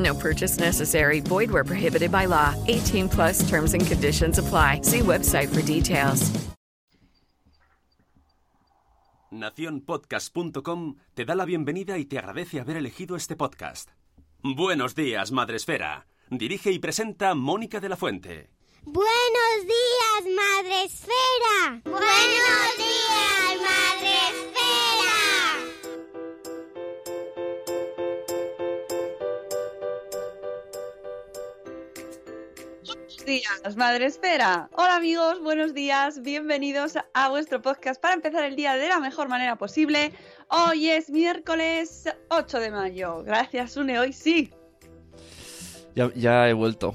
No purchase necessary. Void where prohibited by law. 18 plus terms and conditions apply. See website for details. Naciónpodcast.com te da la bienvenida y te agradece haber elegido este podcast. Buenos días, Madresfera. Dirige y presenta Mónica de la Fuente. Buenos días, Madre Esfera. Buenos días, Madre días, Madre Espera. Hola amigos, buenos días, bienvenidos a vuestro podcast para empezar el día de la mejor manera posible. Hoy es miércoles 8 de mayo. Gracias, Une, hoy sí. Ya, ya he vuelto.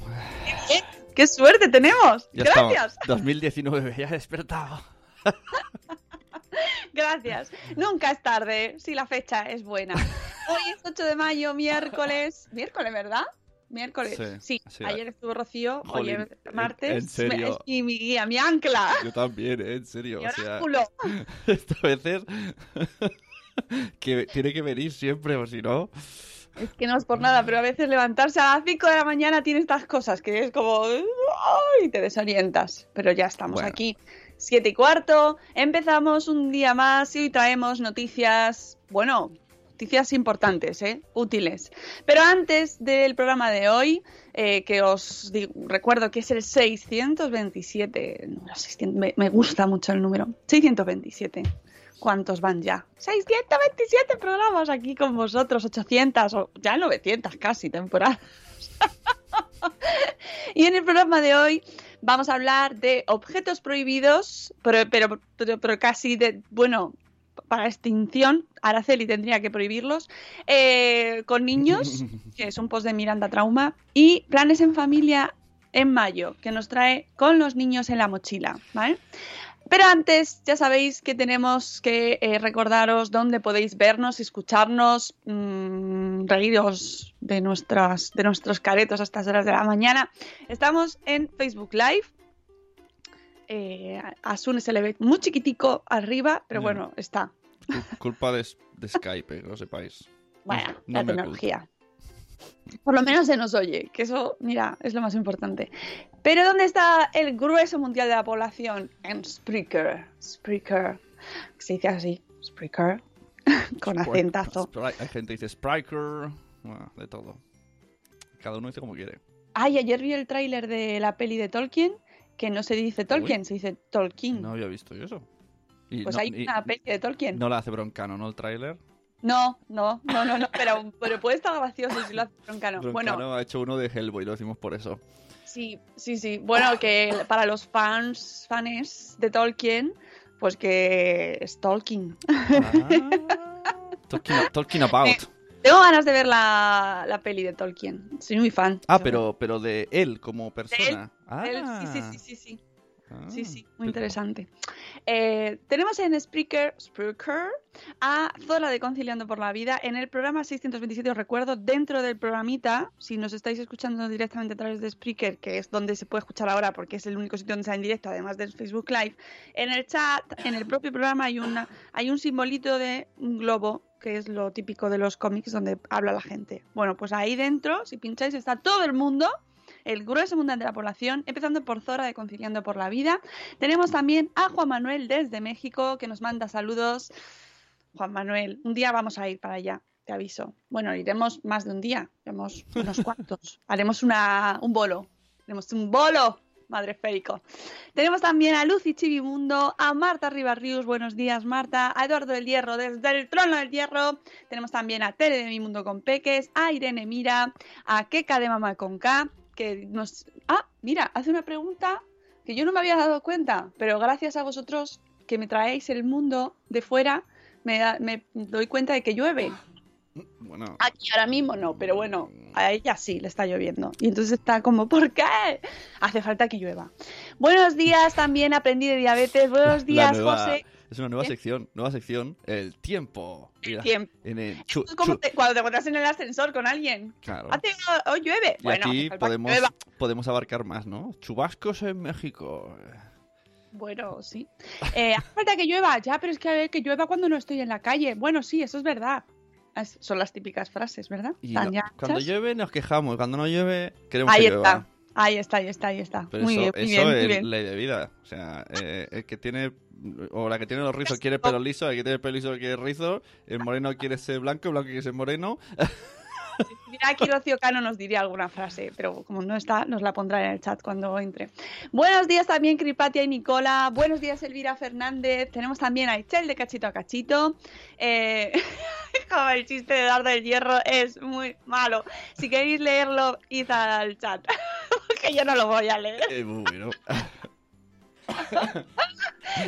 ¿Eh? ¡Qué suerte tenemos! Ya Gracias. estamos. 2019, ya he despertado. Gracias. Nunca es tarde si la fecha es buena. Hoy es 8 de mayo, miércoles. Miércoles, ¿verdad? Miércoles. Sí, Sí, sí. ayer estuvo Rocío, hoy es martes. en serio. Es mi, mi guía, mi ancla. Yo también, ¿eh? en serio. Mi O sea, esto a veces que tiene que venir siempre, o si no. Es que no es por nada, pero a veces levantarse a las 5 de la mañana tiene estas cosas que es como. ¡ay! te desorientas. Pero ya estamos Bueno. aquí. Siete y cuarto. Empezamos un día más y hoy traemos noticias. Bueno, noticias importantes, ¿eh? Útiles. Pero antes del programa de hoy, eh, que os digo- recuerdo que es el 627. número 600, me, gusta mucho el número. 627. ¿Cuántos van ya? 627 programas aquí con vosotros, 800 o ya 900 casi temporadas. y en el programa de hoy vamos a hablar de objetos prohibidos, pero, pero, pero casi de, bueno, para extinción. Araceli tendría que prohibirlos. eh, con niños, que es un post de Miranda Trauma. Y planes en familia en mayo, que nos trae con los niños en la mochila, ¿vale? Pero antes, ya sabéis que tenemos que eh, recordaros dónde podéis vernos, escucharnos, mmm, reíros de, nuestras, de nuestros caretos a estas horas de la mañana. Estamos en Facebook Live. Eh, a Sune se le ve muy chiquitico arriba, pero bueno, está. Cul- Culpa de, de Skype, eh, que lo sepáis. No la me tecnología. Por lo menos se nos oye, que eso, mira, es lo más importante. Pero ¿dónde está el grueso mundial de la población? En Spreaker. Spreaker. Se dice así, Spreaker. Con acentazo. Hay gente que dice Spriker, bueno, de todo. Cada uno dice como quiere. Ay, ayer vi el tráiler de la peli de Tolkien, que no se dice Tolkien, se dice Tolkien. No había visto yo eso. Y pues no, hay y una peli de Tolkien. no la hace broncano, ¿no? El tráiler. No, no, no, no, no, pero, pero puede estar gracioso si lo hace Broncano. Broncano Bueno, ha hecho uno de Hellboy, lo decimos por eso. Sí, sí, sí. Bueno, que para los fans, fans de Tolkien, pues que es Tolkien. Talking, talking about. Eh, Tengo ganas de ver la, la peli de Tolkien. Soy muy fan. Ah, pero, pero de él como persona. De él, Ah. sí, sí, sí, sí, sí. Ah. Sí, sí, muy interesante. Eh, tenemos en Spreaker, Spreaker a Zola de Conciliando por la Vida en el programa 627, os recuerdo, dentro del programita, si nos estáis escuchando directamente a través de Spreaker, que es donde se puede escuchar ahora porque es el único sitio donde está en directo, además del Facebook Live, en el chat, en el propio programa hay, una, hay un simbolito de un globo que es lo típico de los cómics donde habla la gente. Bueno, pues ahí dentro, si pincháis, está todo el mundo el grueso mundial de la población, empezando por Zora de Conciliando por la Vida. Tenemos también a Juan Manuel desde México que nos manda saludos. Juan Manuel, un día vamos a ir para allá, te aviso. Bueno, iremos más de un día, iremos unos cuantos. Haremos una, un bolo. Haremos un bolo. madre esférico. Tenemos también a Lucy Chivimundo, a Marta Ribarrius, buenos días Marta, a Eduardo del Hierro desde el trono del hierro, tenemos también a Tere de Mi Mundo con Peques, a Irene Mira, a Keka de Mamá con K, que nos... Ah, mira, hace una pregunta que yo no me había dado cuenta, pero gracias a vosotros que me traéis el mundo de fuera, me, da- me doy cuenta de que llueve. Bueno, Aquí ahora mismo no, pero bueno, a ella sí le está lloviendo. Y entonces está como, ¿por qué? Hace falta que llueva. Buenos días, también aprendí de diabetes. Buenos días, nueva- José. Es una nueva sección, nueva sección, el tiempo. Mira, tiempo. En el chu- Es como te- cuando te encuentras en el ascensor con alguien. claro. Hace, hoy llueve. Y bueno, aquí podemos, llueva. podemos abarcar más, ¿no? Chubascos en México. Bueno, sí. Eh, hace falta que llueva, ya, pero es que, a ver, que llueva cuando no estoy en la calle. Bueno, sí, eso es verdad. Es- son las típicas frases, ¿verdad? Y no- cuando llueve nos quejamos, cuando no llueve queremos Ahí que está. Ahí está, ahí está, ahí está. Pero muy eso, bien, muy eso bien, es bien. ley de vida. O sea, eh, el que tiene, o la que tiene los rizos quiere pelo liso, el que tiene pelo liso quiere rizo, el moreno quiere ser blanco, el blanco quiere ser moreno. Mira, aquí Rocío Cano nos diría alguna frase, pero como no está, nos la pondrá en el chat cuando entre. Buenos días también, Cripatia y Nicola. Buenos días, Elvira Fernández. Tenemos también a Ichel de Cachito a Cachito. Eh... el chiste de Dar del Hierro es muy malo. Si queréis leerlo, id al chat, porque yo no lo voy a leer. Eh, bueno.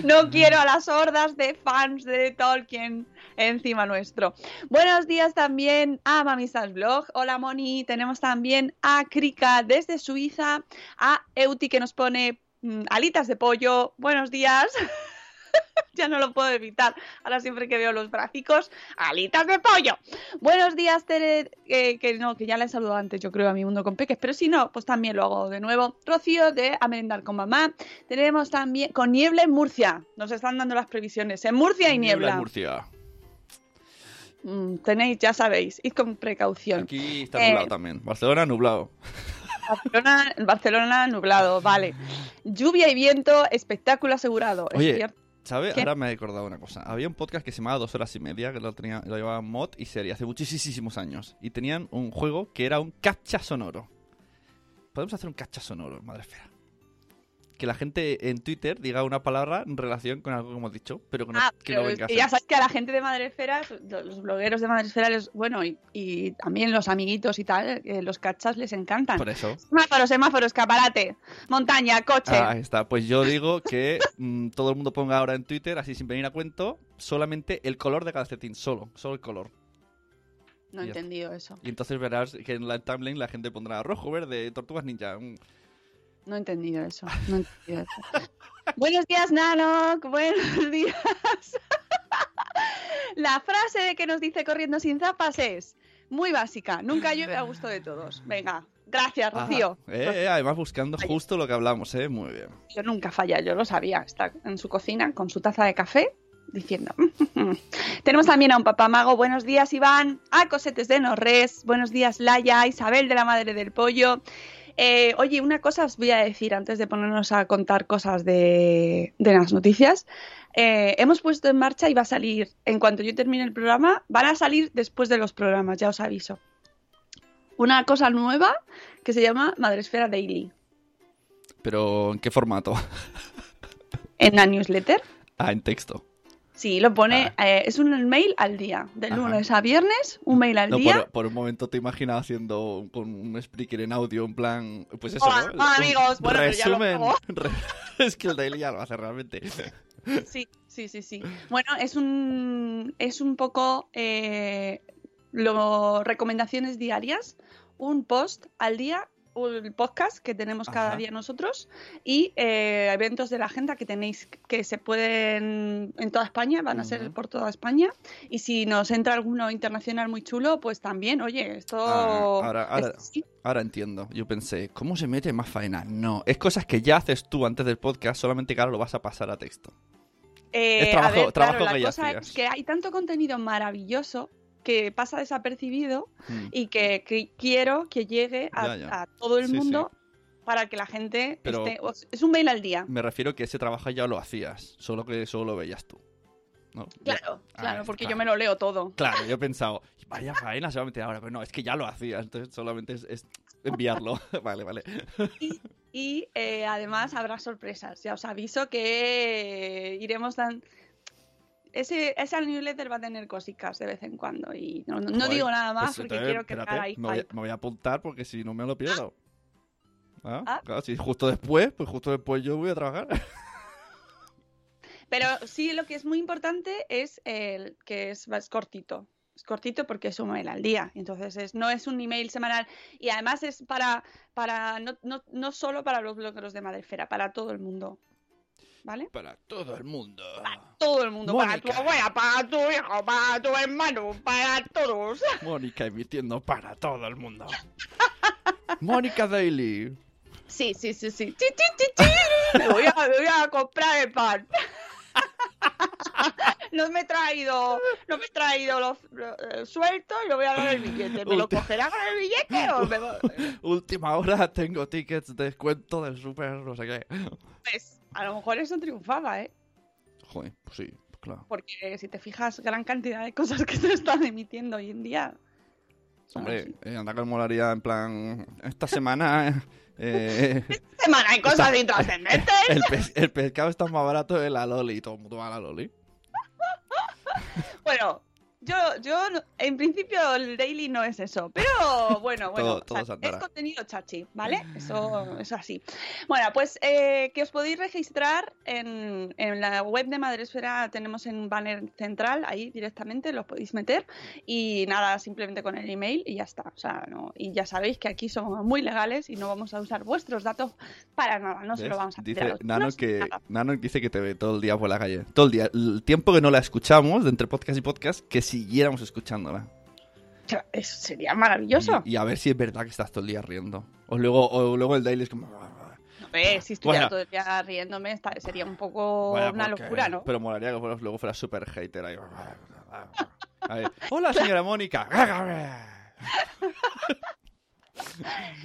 No quiero a las hordas de fans de Tolkien encima nuestro. Buenos días también a Mamisas Blog. Hola Moni. Tenemos también a Krika desde Suiza. A Euti que nos pone mm, alitas de pollo. Buenos días. ya no lo puedo evitar. Ahora siempre que veo los gráficos, alitas de pollo. Buenos días, Tere, eh, que no, que ya la he saludado antes, yo creo, a mi mundo con peques, pero si no, pues también lo hago de nuevo. Rocío de A Merendar con Mamá. Tenemos también con niebla en Murcia. Nos están dando las previsiones. En Murcia hay niebla. en Murcia. Mm, tenéis, ya sabéis, id con precaución. Aquí está Eh, nublado también. Barcelona nublado. Barcelona, Barcelona nublado, vale. Lluvia y viento, espectáculo asegurado. es Oye, cierto. Ahora me he acordado una cosa. Había un podcast que se llamaba Dos Horas y Media, que lo, tenía, lo llevaba Mod y serie hace muchísimos años. Y tenían un juego que era un captcha sonoro. Podemos hacer un captcha sonoro, madre fea. Que la gente en Twitter diga una palabra en relación con algo que hemos dicho, pero que no, Ah, que no venga a ya sabes que a la gente de Madresfera, los blogueros de Madresfera, les, bueno, y, y también los amiguitos y tal, eh, los cachas les encantan. Por eso. Semáforo, semáforo, escaparate, montaña, coche. Ah, ahí está. Pues yo digo que mm, todo el mundo ponga ahora en Twitter, así sin venir a cuento, solamente el color de calcetín, solo, solo el color. no he entendido eso. Y entonces verás que en la timeline la gente pondrá rojo, verde, tortugas ninja. No he entendido eso. No he entendido eso. Buenos días, Nano. Buenos días. La frase que nos dice corriendo sin zapas es muy básica. Nunca llueve a gusto de todos. Venga, gracias, Rocío. Eh, eh, además buscando justo lo que hablamos, ¿eh? Muy bien. Yo nunca falla, yo lo sabía. Está en su cocina con su taza de café diciendo. Tenemos también a un papamago. Buenos días, Iván. A Cosetes de Norres. Buenos días, Laia. Isabel de la Madre del Pollo. Eh, oye, una cosa os voy a decir antes de ponernos a contar cosas de, de las noticias. Eh, hemos puesto en marcha y va a salir, en cuanto yo termine el programa, van a salir después de los programas, ya os aviso. Una cosa nueva que se llama Madresfera Daily. Pero ¿en qué formato? En la newsletter. Ah, en texto. Sí, lo pone, eh, es un mail al día, de Ajá. lunes a viernes, un mail al No, día. por, por un momento te imaginas haciendo un- con un speaker en audio, en plan. Pues eso, Hola, ¿no? amigos. Bueno, pero ya lo resumen. hago. Re- es que el daily ya lo hace realmente. Sí, sí, sí, sí. Bueno, es un, es un poco eh, lo, recomendaciones diarias, un post al día, el podcast que tenemos cada Ajá. día nosotros y eh, eventos de la agenda que tenéis que se pueden en toda España, van a ser Ujú. por toda España y si nos entra alguno internacional muy chulo, pues también, oye, esto Ah, ahora- ahora- esto sí. Ahora entiendo. Yo pensé, ¿cómo se mete más faena? No, es cosas que ya haces tú antes del podcast, solamente que ahora lo vas a pasar a texto. Eh, Es trabajo- a ver, trabajo claro, que la ya cosa hacías. es que hay tanto contenido maravilloso que pasa desapercibido Mm. y que, que quiero que llegue a, Ya, ya. a todo el Sí, mundo para que la gente Pero- esté... Es un mail al día. Me refiero que ese trabajo ya lo hacías, solo que solo lo veías tú. ¿no? Ya. Claro, Ah, claro, porque claro. yo me lo leo todo. Claro, yo he pensado, vaya faena se va a meter ahora, pero no, es que ya lo hacías, entonces solamente es, es- enviarlo. vale, vale. Y, y, eh, además habrá sorpresas. Ya os aviso que iremos dan... Ese, ese newsletter va a tener cositas de vez en cuando y no, no- digo nada más pues porque quiero que espérate, ahí me, voy, a- me voy a apuntar porque si no me lo pierdo. Ah, Ah. Claro, si justo después, pues justo después yo voy a trabajar. Pero sí, lo que es muy importante es el que es, es cortito. Es cortito porque es un mail al día. Entonces es, no es un email semanal. Y además es para, para no, no, no solo para los blogueros de Madrefera, para todo el mundo. ¿Vale? Para todo el mundo. Todo el mundo. Para tu abuela, para tu hijo, para tu hermano, para todos. Mónica emitiendo para todo el mundo. Mónica Daily. Sí, sí, sí, sí. Chi, chi, chi. Me voy a, me voy a comprar el pan. No me he traído, no me he traído los, los, eh, sueltos y lo voy a dar el billete. ¿Me lo cogerá con el billete o me Última hora, tengo tickets de descuento del super, no sé qué. Pues a lo mejor eso triunfaba, ¿eh? Joder, pues sí, claro. Porque si te fijas, gran cantidad de cosas que se están emitiendo hoy en día. Hombre, eh, anda que molaría en plan. Esta semana. eh, Semana hay cosas está- intrascendentes. el, pes- el pescado está más barato de la Loli. Todo el mundo va a la Loli. Bueno, yo, yo no- en principio el daily no es eso, pero bueno, bueno, Todo- todo o sea, se es contenido chachi, ¿vale? Eso es así. Bueno, pues eh, que os podéis registrar en, en la web de Madresfera, tenemos en un banner central, ahí directamente los podéis meter y nada, simplemente con el email y ya está. O sea, no, y ya sabéis que aquí somos muy legales y no vamos a usar vuestros datos para nada, no se ¿Ves? lo vamos a Dice Nano chinos, que. Nano dice que te ve todo el día por la calle. Todo el día. El tiempo que no la escuchamos, de entre podcast y podcast, que siguiéramos escuchándola. Eso sería maravilloso. Y, y a ver si es verdad que estás todo el día riendo. O luego, o luego el daily es como. Eh, si estuviera Bueno. todo el día riéndome, sería un poco una porque- locura, ¿no? Pero molaría que luego fuera súper hater ahí. Ahí. Hola, señora Mónica.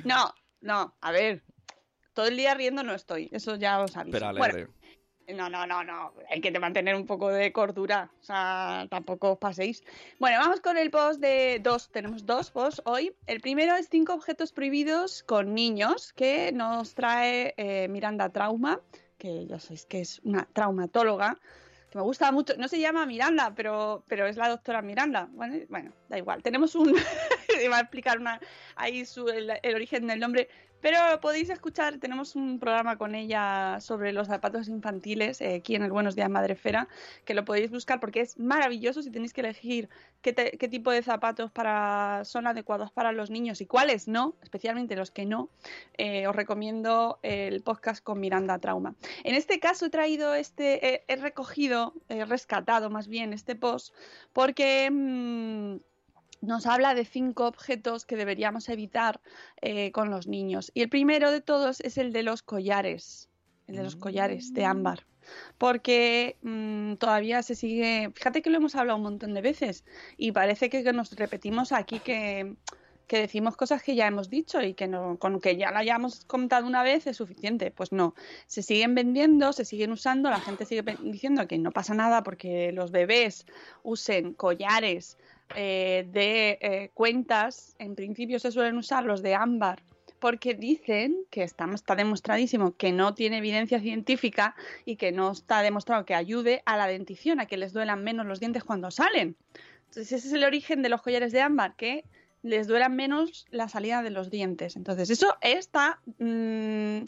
No, no, a ver. Todo el día riendo no estoy, eso ya os aviso. Pero Bueno, alegre. No, no, no, no. Hay que mantener un poco de cordura. O sea, tampoco os paséis. Bueno, vamos con el post de dos. Tenemos dos posts hoy. El primero es cinco objetos prohibidos con niños que nos trae eh, Miranda Trauma, que ya sabéis que es una traumatóloga. Que me gusta mucho. No se llama Miranda, pero, pero es la doctora Miranda. Bueno, da igual. Tenemos un. Iba a explicar una, ahí su- el origen del nombre. Pero podéis escuchar, tenemos un programa con ella sobre los zapatos infantiles eh, aquí en el Buenos Días Madrefera, que lo podéis buscar porque es maravilloso si tenéis que elegir qué, tipo de zapatos para, son adecuados para los niños y cuáles no, especialmente los que no. eh, os recomiendo el podcast con Miranda Trauma. En este caso he traído este, he recogido, he rescatado más bien este post porque... mm, nos habla de cinco objetos que deberíamos evitar eh, con los niños. Y el primero de todos es el de los collares, el de los collares de ámbar. Porque mm, todavía se sigue, fíjate que lo hemos hablado un montón de veces y parece que, que nos repetimos aquí que, que decimos cosas que ya hemos dicho y que no, con que ya la hayamos contado una vez es suficiente. Pues no, se siguen vendiendo, se siguen usando, la gente sigue diciendo que no pasa nada porque los bebés usen collares eh, de eh, cuentas, en principio se suelen usar los de ámbar porque dicen que está, demostradísimo que no tiene evidencia científica y que no está demostrado que ayude a la dentición, a que les duelan menos los dientes cuando salen. Entonces ese es el origen de los collares de ámbar, que les duelan menos la salida de los dientes. Entonces eso está mm,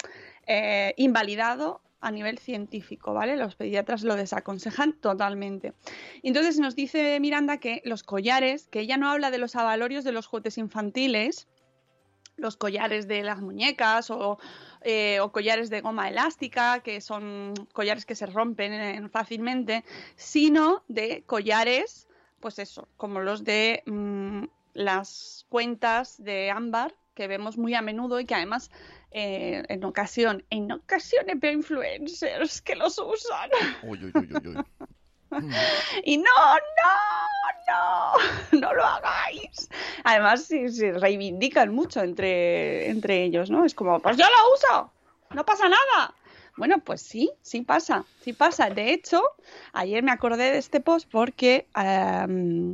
eh, invalidado a nivel científico, ¿vale? Los pediatras lo desaconsejan totalmente. Entonces nos dice Miranda que los collares, que ella no habla de los avalorios de los juguetes infantiles, los collares de las muñecas o, eh, o collares de goma elástica, que son collares que se rompen fácilmente, sino de collares, pues eso, como los de mm, las cuentas de ámbar que vemos muy a menudo y que además eh, en ocasión, en ocasiones veo influencers que los usan. Uy, uy, uy. Y no, no, no, no lo hagáis. Además, se, se reivindican mucho entre, entre ellos, ¿no? Es como, pues yo lo uso, no pasa nada. Bueno, pues sí, sí pasa, sí pasa. De hecho, ayer me acordé de este post porque em,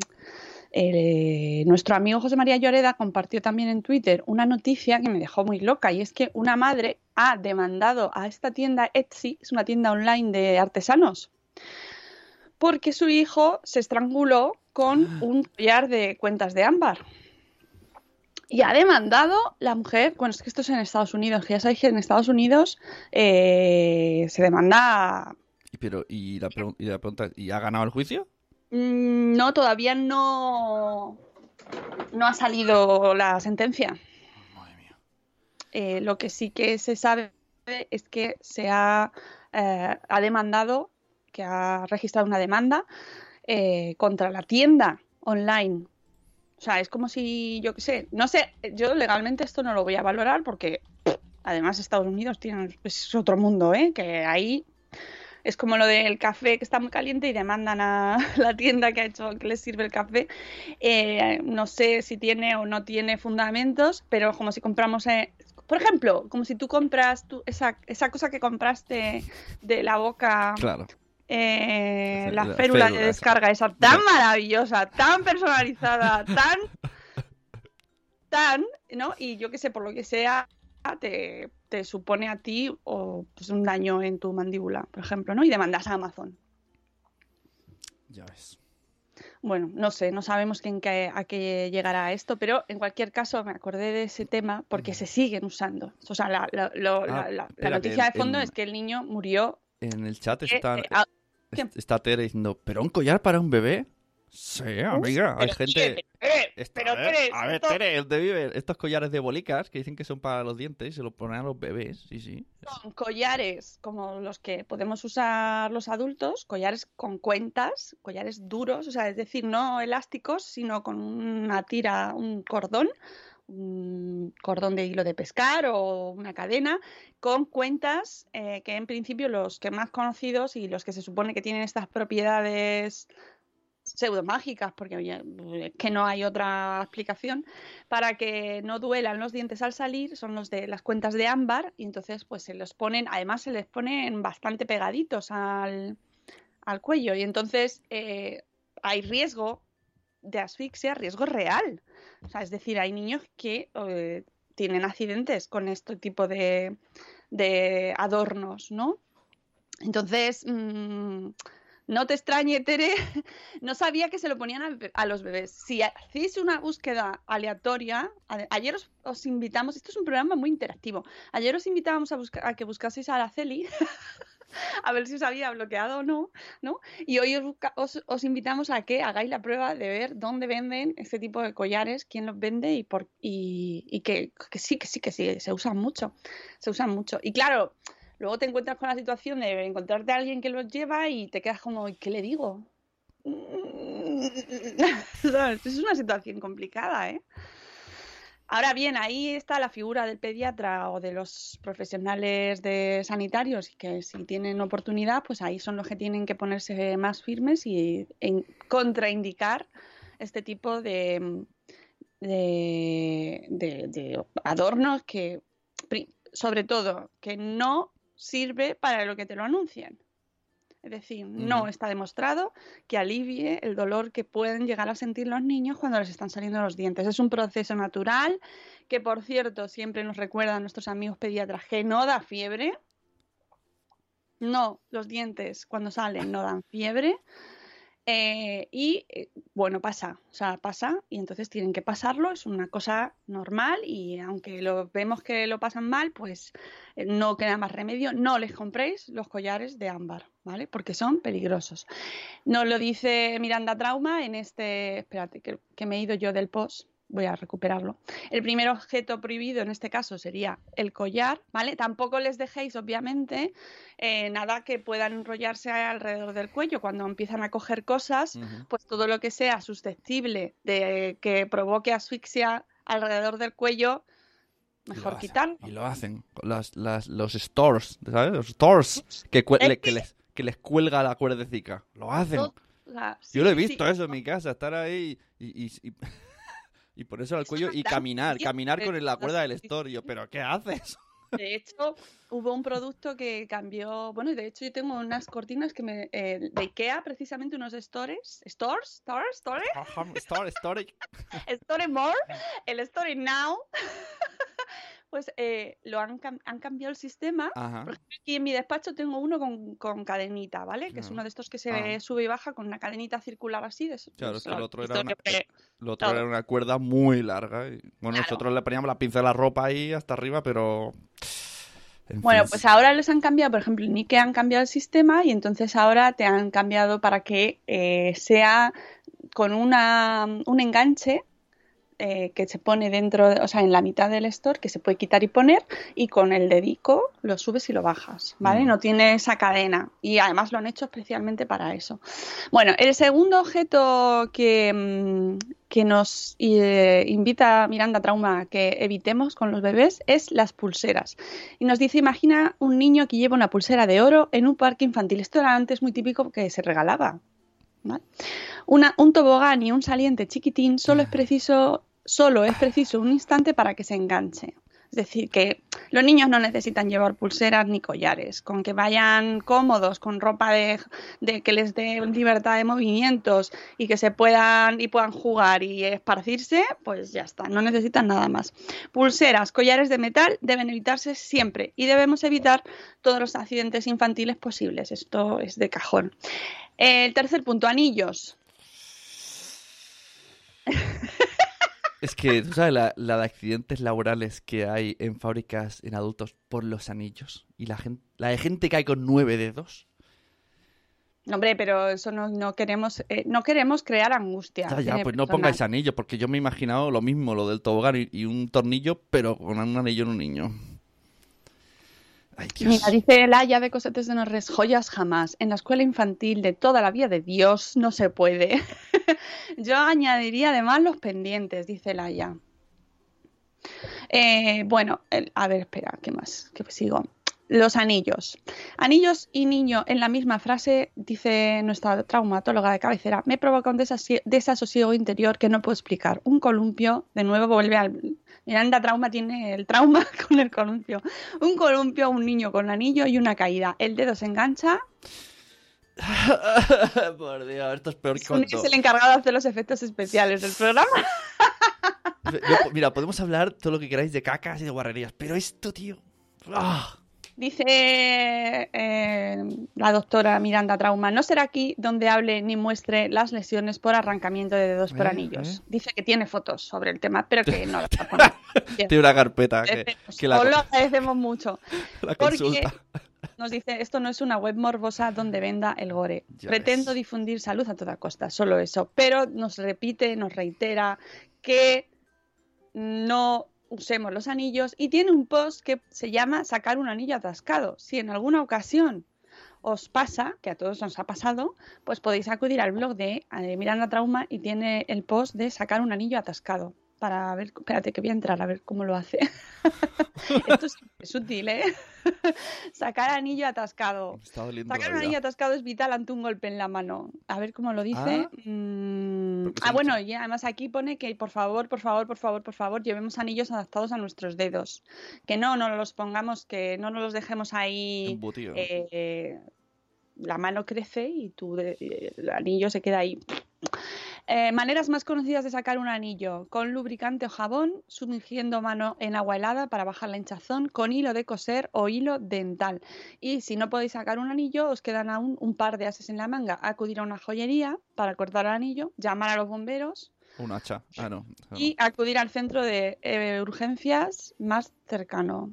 eh, nuestro amigo José María Lloreda compartió también en Twitter una noticia que me dejó muy loca y es que una madre ha demandado a esta tienda Etsy, es una tienda online de artesanos, porque su hijo se estranguló con un collar de cuentas de ámbar. Y ha demandado la mujer, bueno, es que esto es en Estados Unidos, que ya sabéis que en Estados Unidos eh, se demanda... Y Pero, y la, pregun- y la pregunta, ¿y ha ganado el juicio? Mm, No, todavía no, no ha salido la sentencia. Eh, lo que sí que se sabe es que se ha, eh, ha demandado, que ha registrado una demanda eh, contra la tienda online. O sea, es como si, yo qué sé, no sé, yo legalmente esto no lo voy a valorar porque pff, además Estados Unidos tiene, es otro mundo, ¿eh? Que ahí es como lo del café que está muy caliente y demandan a la tienda que ha hecho que les sirve el café. Eh, no sé si tiene o no tiene fundamentos, pero como si compramos, eh, por ejemplo, como si tú compras tú, esa, esa cosa que compraste de la boca, Claro. eh, Esa- la la férula férula de esa. descarga, esa tan maravillosa, tan personalizada, tan, tan, ¿no? Y yo qué sé, por lo que sea, te, te supone a ti o pues, un daño en tu mandíbula, por ejemplo, ¿no? Y demandas a Amazon. Ya ves. Bueno, no sé, no sabemos en qué- a qué llegará esto, pero en cualquier caso me acordé de ese tema porque se siguen usando. O sea, la, la- Ah, la- noticia de fondo en- es que el niño murió. En el chat eh, está, eh, ah, est- está Tere diciendo, ¿pero un collar para un bebé? Sí, amiga, hay pero, gente... Tere, Está- pero, a ver, Tere, a ver, Tere, ¿dónde vive? Estos collares de bolicas que dicen que son para los dientes y se los ponen a los bebés, sí, sí. son collares como los que podemos usar los adultos, collares con cuentas, collares duros, o sea, es decir, no elásticos, sino con una tira, un cordón, un cordón de hilo de pescar o una cadena, con cuentas eh, que en principio los que más conocidos y los que se supone que tienen estas propiedades pseudomágicas, porque es que no hay otra explicación, para que no duelan los dientes al salir, son los de las cuentas de ámbar, y entonces pues se los ponen, además se les ponen bastante pegaditos al, al cuello, y entonces eh, hay riesgo de asfixia, riesgo real. O sea, es decir, hay niños que eh, tienen accidentes con este tipo de, de adornos, ¿no? Entonces, mm, no te extrañe, Tere, no sabía que se lo ponían a, los bebés. Si hacéis una búsqueda aleatoria, ayer os, os invitamos, esto es un programa muy interactivo, ayer os invitábamos a, a que buscaseis a Araceli, a ver si os había bloqueado o no, ¿no? Y hoy os invitamos a que hagáis la prueba de ver dónde venden este tipo de collares, quién los vende y, por, y, y que, que sí, que sí, que sí, se usan mucho, se usan mucho. Y claro, luego te encuentras con la situación de encontrarte a alguien que los lleva y te quedas como, "¿Y ¿qué le digo? Es una situación complicada, ¿eh? Ahora bien, ahí está la figura del pediatra o de los profesionales de sanitarios que si tienen oportunidad, pues ahí son los que tienen que ponerse más firmes y contraindicar este tipo de, de, de- adornos que, sobre todo, que no sirve para lo que te lo anuncian. Es decir, no está demostrado que alivie el dolor que pueden llegar a sentir los niños cuando les están saliendo los dientes. Es un proceso natural que, por cierto, siempre nos recuerdan nuestros amigos pediatras que no da fiebre. No, los dientes cuando salen no dan fiebre. Eh, y eh, bueno, pasa, o sea, pasa y entonces tienen que pasarlo, es una cosa normal y aunque lo vemos que lo pasan mal, pues eh, no queda más remedio, no les compréis los collares de ámbar, ¿vale? Porque son peligrosos. Nos lo dice Miranda Trauma en este, espérate, que, que me he ido yo del post, voy a recuperarlo. El primer objeto prohibido en este caso sería el collar, ¿vale? Tampoco les dejéis, obviamente, eh, nada que puedan enrollarse alrededor del cuello. Cuando empiezan a coger cosas, pues todo lo que sea susceptible de que provoque asfixia alrededor del cuello, mejor quitar. Y lo hacen. con Las, las, los stores, ¿sabes? Los stores que, le- les, que les cuelga la cuerdecica. Lo hacen. O sea, Yo lo he visto sí. eso en mi casa, estar ahí y, y, y, y ponérselo al cuello y caminar, caminar con la da cuerda del yo, ¿pero qué haces? De hecho, hubo un producto que cambió. Bueno, de hecho, yo tengo unas cortinas que me. eh, de Ikea, precisamente unos stores. ¿Stores? ¿Stores? ¿Stores? Store, store. Store More, el Store Now, pues eh, lo han, han cambiado el sistema. Ajá. Por ejemplo, aquí en mi despacho tengo uno con, con cadenita, ¿vale? Que es uno de estos que se Ah. sube y baja con una cadenita circular así. De, Claro, pues, es que el otro era una- que- Lo otro Claro. era una cuerda muy larga. y- bueno, Claro. nosotros le poníamos la pinza de la ropa ahí hasta arriba, pero. en Bueno, pues ahora les han cambiado, por ejemplo, en Ikea han cambiado el sistema y entonces ahora te han cambiado para que eh, sea con una, un enganche eh, que se pone dentro, de- o sea, en la mitad del store, que se puede quitar y poner, y con el dedico lo subes y lo bajas, ¿vale? Mm. No tiene esa cadena. Y además lo han hecho especialmente para eso. Bueno, el segundo objeto que, mm, que nos eh, invita Miranda Trauma a que evitemos con los bebés es las pulseras. Y nos dice, imagina un niño que lleva una pulsera de oro en un parque infantil. Esto era antes muy típico que se regalaba. ¿vale? Una- un tobogán y un saliente chiquitín solo es preciso, solo es preciso un instante para que se enganche. Es decir, que los niños no necesitan llevar pulseras ni collares, con que vayan cómodos, con ropa de, que les dé libertad de movimientos y que se puedan y puedan jugar y esparcirse, pues ya está, no necesitan nada más. Pulseras, collares de metal deben evitarse siempre y debemos evitar todos los accidentes infantiles posibles. Esto es de cajón. El tercer punto, anillos. Es que, ¿tú sabes la, la de accidentes laborales que hay en fábricas en adultos por los anillos? Y la gente, la de gente que hay con nueve dedos. No, Hombre, pero eso no, no queremos, eh, no queremos crear angustia. Ya, ya, pues no pongáis anillos, porque yo me he imaginado lo mismo, lo del tobogán y, y un tornillo, pero con un anillo en un niño. Ay, Dios. Mira, dice Laia de Cosetes de Norres, joyas jamás. En la escuela infantil de toda la vida de Dios no se puede. Yo añadiría además los pendientes, dice Laia. Eh, bueno, el- a ver, espera, ¿qué más? ¿Qué sigo? Los anillos. Anillos y niño en la misma frase, dice nuestra traumatóloga de cabecera, me provoca un desasosiego interior que no puedo explicar. Un columpio, de nuevo vuelve al... Miranda Trauma tiene el trauma con el columpio. Un columpio, un niño con anillo y una caída. El dedo se engancha. Por Dios, esto es peor que es el encargado de hacer los efectos especiales del programa. Mira, podemos hablar todo lo que queráis de cacas y de guarrerías, pero esto, tío... ¡ah! Dice eh, la doctora Miranda Trauma, no será aquí donde hable ni muestre las lesiones por arrancamiento de dedos por Eh, anillos. Dice que tiene fotos sobre el tema, pero que no las va a poner. Tiene una carpeta que, que la, Os lo agradecemos mucho. la Porque nos dice, esto no es una web morbosa donde venda el gore. Ya Pretendo difundir salud a toda costa, solo eso. Pero nos repite, nos reitera que no usemos los anillos y tiene un post que se llama sacar un anillo atascado. Si en alguna ocasión os pasa, que a todos nos ha pasado, pues podéis acudir al blog de eh, Miranda Trauma y tiene el post de sacar un anillo atascado. Para ver, espérate que voy a entrar a ver cómo lo hace. Esto es, es útil, ¿eh? sacar anillo atascado. Sacar un anillo atascado es vital ante un golpe en la mano. A ver cómo lo dice. Ah. Mm, ah, bueno, y además aquí pone que por favor, por favor, por favor, por favor, llevemos anillos adaptados a nuestros dedos. Que no, no los pongamos, que no nos los dejemos ahí. Embutido. eh, la mano crece y tu eh, el anillo se queda ahí. Eh, maneras más conocidas de sacar un anillo: con lubricante o jabón, sumergiendo mano en agua helada para bajar la hinchazón, con hilo de coser o hilo dental. Y si no podéis sacar un anillo, os quedan aún un par de ases en la manga. Acudir a una joyería para cortar el anillo, llamar a los bomberos Un hacha. Ah, no. no. y acudir al centro de eh, urgencias más cercano.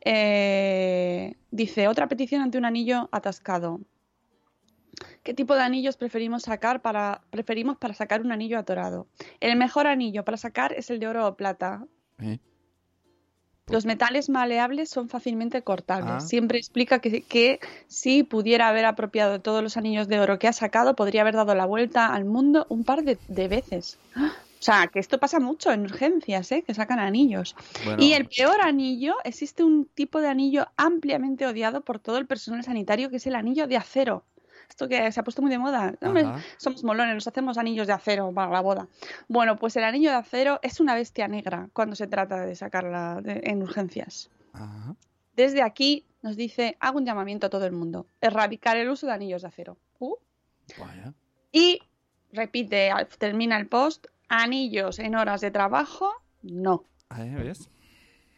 Eh, dice, otra petición ante un anillo atascado. ¿Qué tipo de anillos preferimos sacar para preferimos para sacar un anillo atorado? El mejor anillo para sacar es el de oro o plata. ¿Eh? Los metales maleables son fácilmente cortables. Ah. Siempre explica que, que si pudiera haber apropiado todos los anillos de oro que ha sacado, podría haber dado la vuelta al mundo un par de, de veces. ¡Ah! O sea, que esto pasa mucho en urgencias, ¿eh? que sacan anillos. Bueno. Y el peor anillo, existe un tipo de anillo ampliamente odiado por todo el personal sanitario, que es el anillo de acero. Esto que se ha puesto muy de moda. Hombre, somos molones, nos hacemos anillos de acero para la boda. Bueno, pues el anillo de acero es una bestia negra cuando se trata de sacarla de- en urgencias. Ajá. Desde aquí nos dice, hago un llamamiento a todo el mundo, erradicar el uso de anillos de acero. Uh. Vaya. Y repite, termina el post, anillos en horas de trabajo, no. Ahí ves.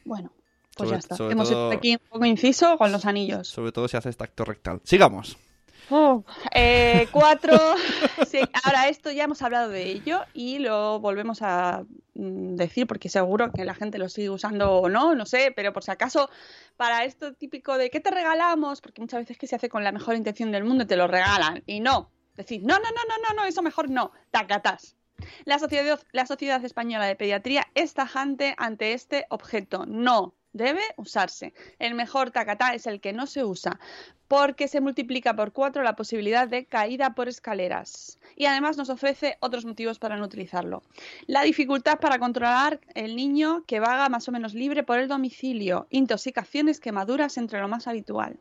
Bueno, pues Sobre- ya está. Hemos todo- hecho aquí un poco inciso con los anillos. Sobre todo si haces tacto rectal. Sigamos. Oh, eh, cuatro. Sí, ahora esto ya hemos hablado de ello y lo volvemos a mm, decir porque seguro que la gente lo sigue usando o no, no sé, pero por si acaso para esto típico de ¿qué te regalamos? Porque muchas veces que se hace con la mejor intención del mundo y te lo regalan y no. Decir, no, no, no, no, no, no, eso mejor no. Tacatas. La Sociedad, la Sociedad Española de Pediatría es tajante ante este objeto. No debe usarse. El mejor tacatá es el que no se usa, porque se multiplica por cuatro la posibilidad de caída por escaleras. Y además nos ofrece otros motivos para no utilizarlo. La dificultad para controlar el niño que vaga más o menos libre por el domicilio. Intoxicaciones, quemaduras entre lo más habitual.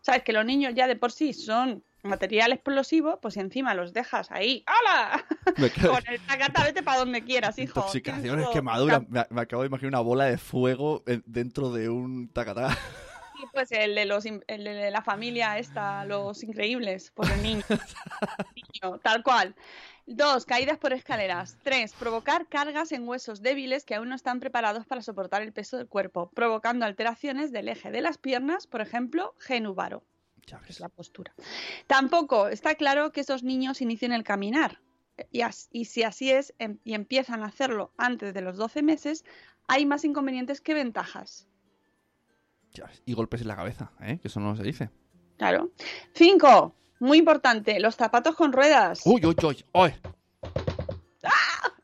Sabes que los niños ya de por sí son material explosivo, pues encima los dejas ahí, ¡hala! Con el tacata, vete para donde quieras, hijo. Intoxicaciones, quemaduras. Me, me acabo de imaginar una bola de fuego en- dentro de un tacatá. Sí, pues el de, los, el de la familia esta, los increíbles, por el niño. Niño, tal cual. Dos, caídas por escaleras. Tres, provocar cargas en huesos débiles que aún no están preparados para soportar el peso del cuerpo, provocando alteraciones del eje de las piernas, por ejemplo, ves. Es la postura. Tampoco está claro que esos niños inicien el caminar. Y, as- y si así es em- y empiezan a hacerlo antes de los 12 meses, hay más inconvenientes que ventajas. Y golpes en la cabeza, ¿eh? Que eso no se dice. Claro. Cinco, muy importante, los zapatos con ruedas. Uy, uy, uy. uy.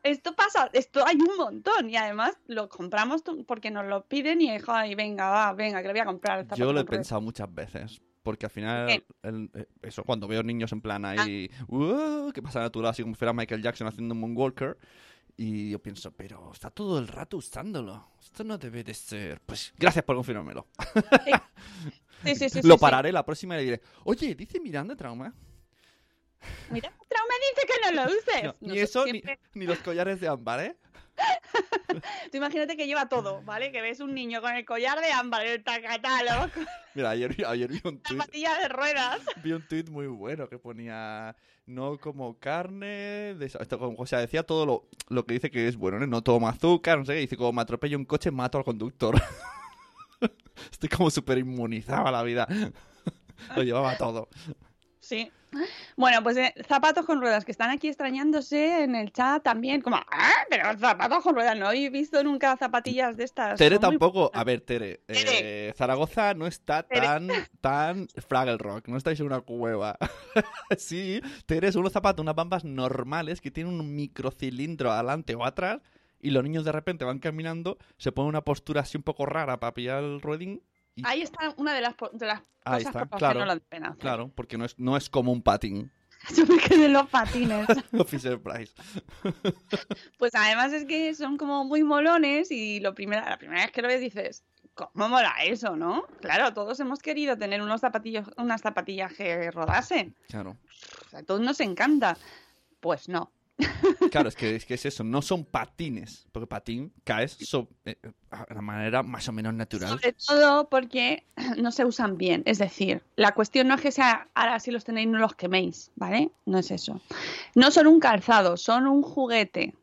Esto pasa, esto hay un montón y además lo compramos porque nos lo piden y, ay, venga, va, venga, que lo voy a comprar. el zapato Yo lo he ruedas. pensado muchas veces. Porque al final, el- eh, eso, cuando veo niños en plan ahí, "Uh", que pasan a tu lado así como si fuera Michael Jackson haciendo un moonwalker, y yo pienso, pero está todo el rato usándolo. Esto no debe de ser. Pues gracias por confirmármelo. Sí, sí, sí. lo pararé la próxima y le diré, oye, dice Miranda Trauma. Mira, Trauma dice que no lo uses. No, ni Nosotros eso, ni, siempre- ni los collares de ámbar, ¿eh? Tú imagínate que lleva todo, ¿vale? Que ves un niño con el collar de ámbar, el tacatalo, con Mira, ayer, vi- ayer vi un tuit de ruedas. vi un tuit muy bueno que ponía no como carne de esa- esto como- o sea decía todo lo, lo que dice que es bueno ¿no? no tomo azúcar no sé qué dice como me atropello un coche mato al conductor estoy como súper inmunizado a la vida lo llevaba todo Sí. Bueno, pues eh, zapatos con ruedas, que están aquí extrañándose en el chat también, como, ¡ah! Pero zapatos con ruedas, no he visto nunca zapatillas de estas. Tere muy tampoco a ver Tere, Tere. eh, Zaragoza no está Tere. tan tan Fraggle Rock no estáis en una cueva sí Tere son unos zapatos unas bambas normales que tienen un microcilindro adelante o atrás y los niños de repente van caminando se ponen una postura así un poco rara para pillar el rueding y Ahí está una de las, de las Ahí cosas está, por claro, no pena hacer. claro porque no es no es como un patín Yo me quedé en los patines. Fisher Price Pues además es que son como muy molones y lo primera, la primera vez que lo ves dices, ¿cómo mola eso, no? Claro, todos hemos querido tener unos zapatillos, unas zapatillas que rodasen. claro O sea, a todos nos encanta. Pues no. Claro, es que, es que es eso, no son patines, porque patín caes so- eh, de una manera más o menos natural. Sobre todo porque no se usan bien. Es decir, la cuestión no es que sea, ahora si los tenéis no los queméis, ¿vale? No es eso. No son un calzado, son un juguete.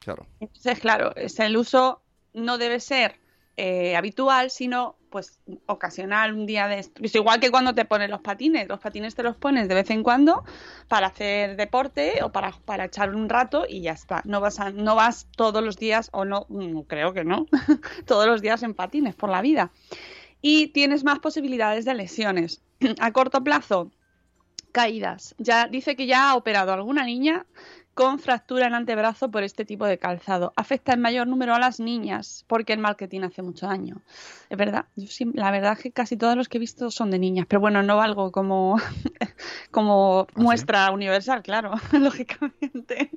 Claro. Entonces, claro, es el uso no debe ser eh, habitual, sino pues ocasional, un día de esto. Es igual que cuando te pones los patines. Los patines te los pones de vez en cuando para hacer deporte o para, para echar un rato y ya está. No vas, a- no vas todos los días, o no, mm, creo que no, todos los días en patines por la vida. Y tienes más posibilidades de lesiones. A corto plazo, caídas. Ya dice que ya ha operado alguna niña con fractura en antebrazo por este tipo de calzado. Afecta en mayor número a las niñas porque el marketing hace mucho daño. Es verdad, yo sí- la verdad es que casi todos los que he visto son de niñas, pero bueno, no valgo como, como ¿Ah, sí? muestra universal, claro, lógicamente.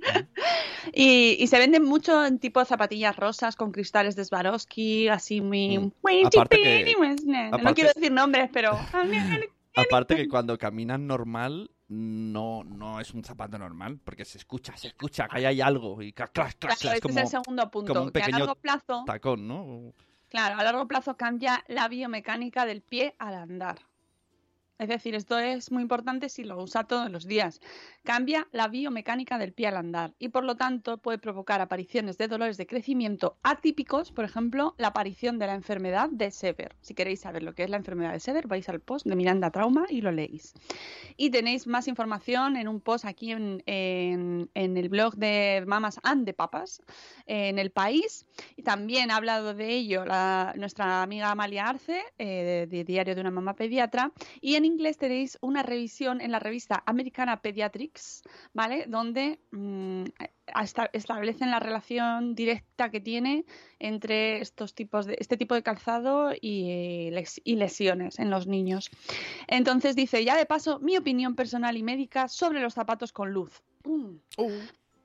Y, y se venden mucho en tipo de zapatillas rosas con cristales de Swarovski, así muy... Mm. muy Aparte que- No aparte- quiero decir nombres, pero... Aparte que cuando caminas normal, no, no es un zapato normal, porque se escucha, se escucha que ahí hay algo y clac, clac, clac, Claro, es como es el segundo punto. como un que a largo plazo, tacón, ¿no? Claro, a largo plazo cambia la biomecánica del pie al andar. Es decir, esto es muy importante si lo usa todos los días. Cambia la biomecánica del pie al andar y por lo tanto puede provocar apariciones de dolores de crecimiento atípicos, por ejemplo, la aparición de la enfermedad de Sever. Si queréis saber lo que es la enfermedad de Sever, vais al post de Miranda Trauma y lo leéis. Y tenéis más información en un post aquí en, el blog de Mamas and de Papas, en el país. Y también ha hablado de ello nuestra amiga Amalia Arce, eh, de, de Diario de una Mamá Pediatra. Y en inglés tenéis una revisión en la revista Americana Pediatrics, ¿vale? Donde mm, esta- establecen la relación directa que tiene entre estos tipos de, este tipo de calzado y, eh, lex- y lesiones en los niños. Entonces dice, ya de paso, mi opinión personal y médica sobre los zapatos con luz. Mm.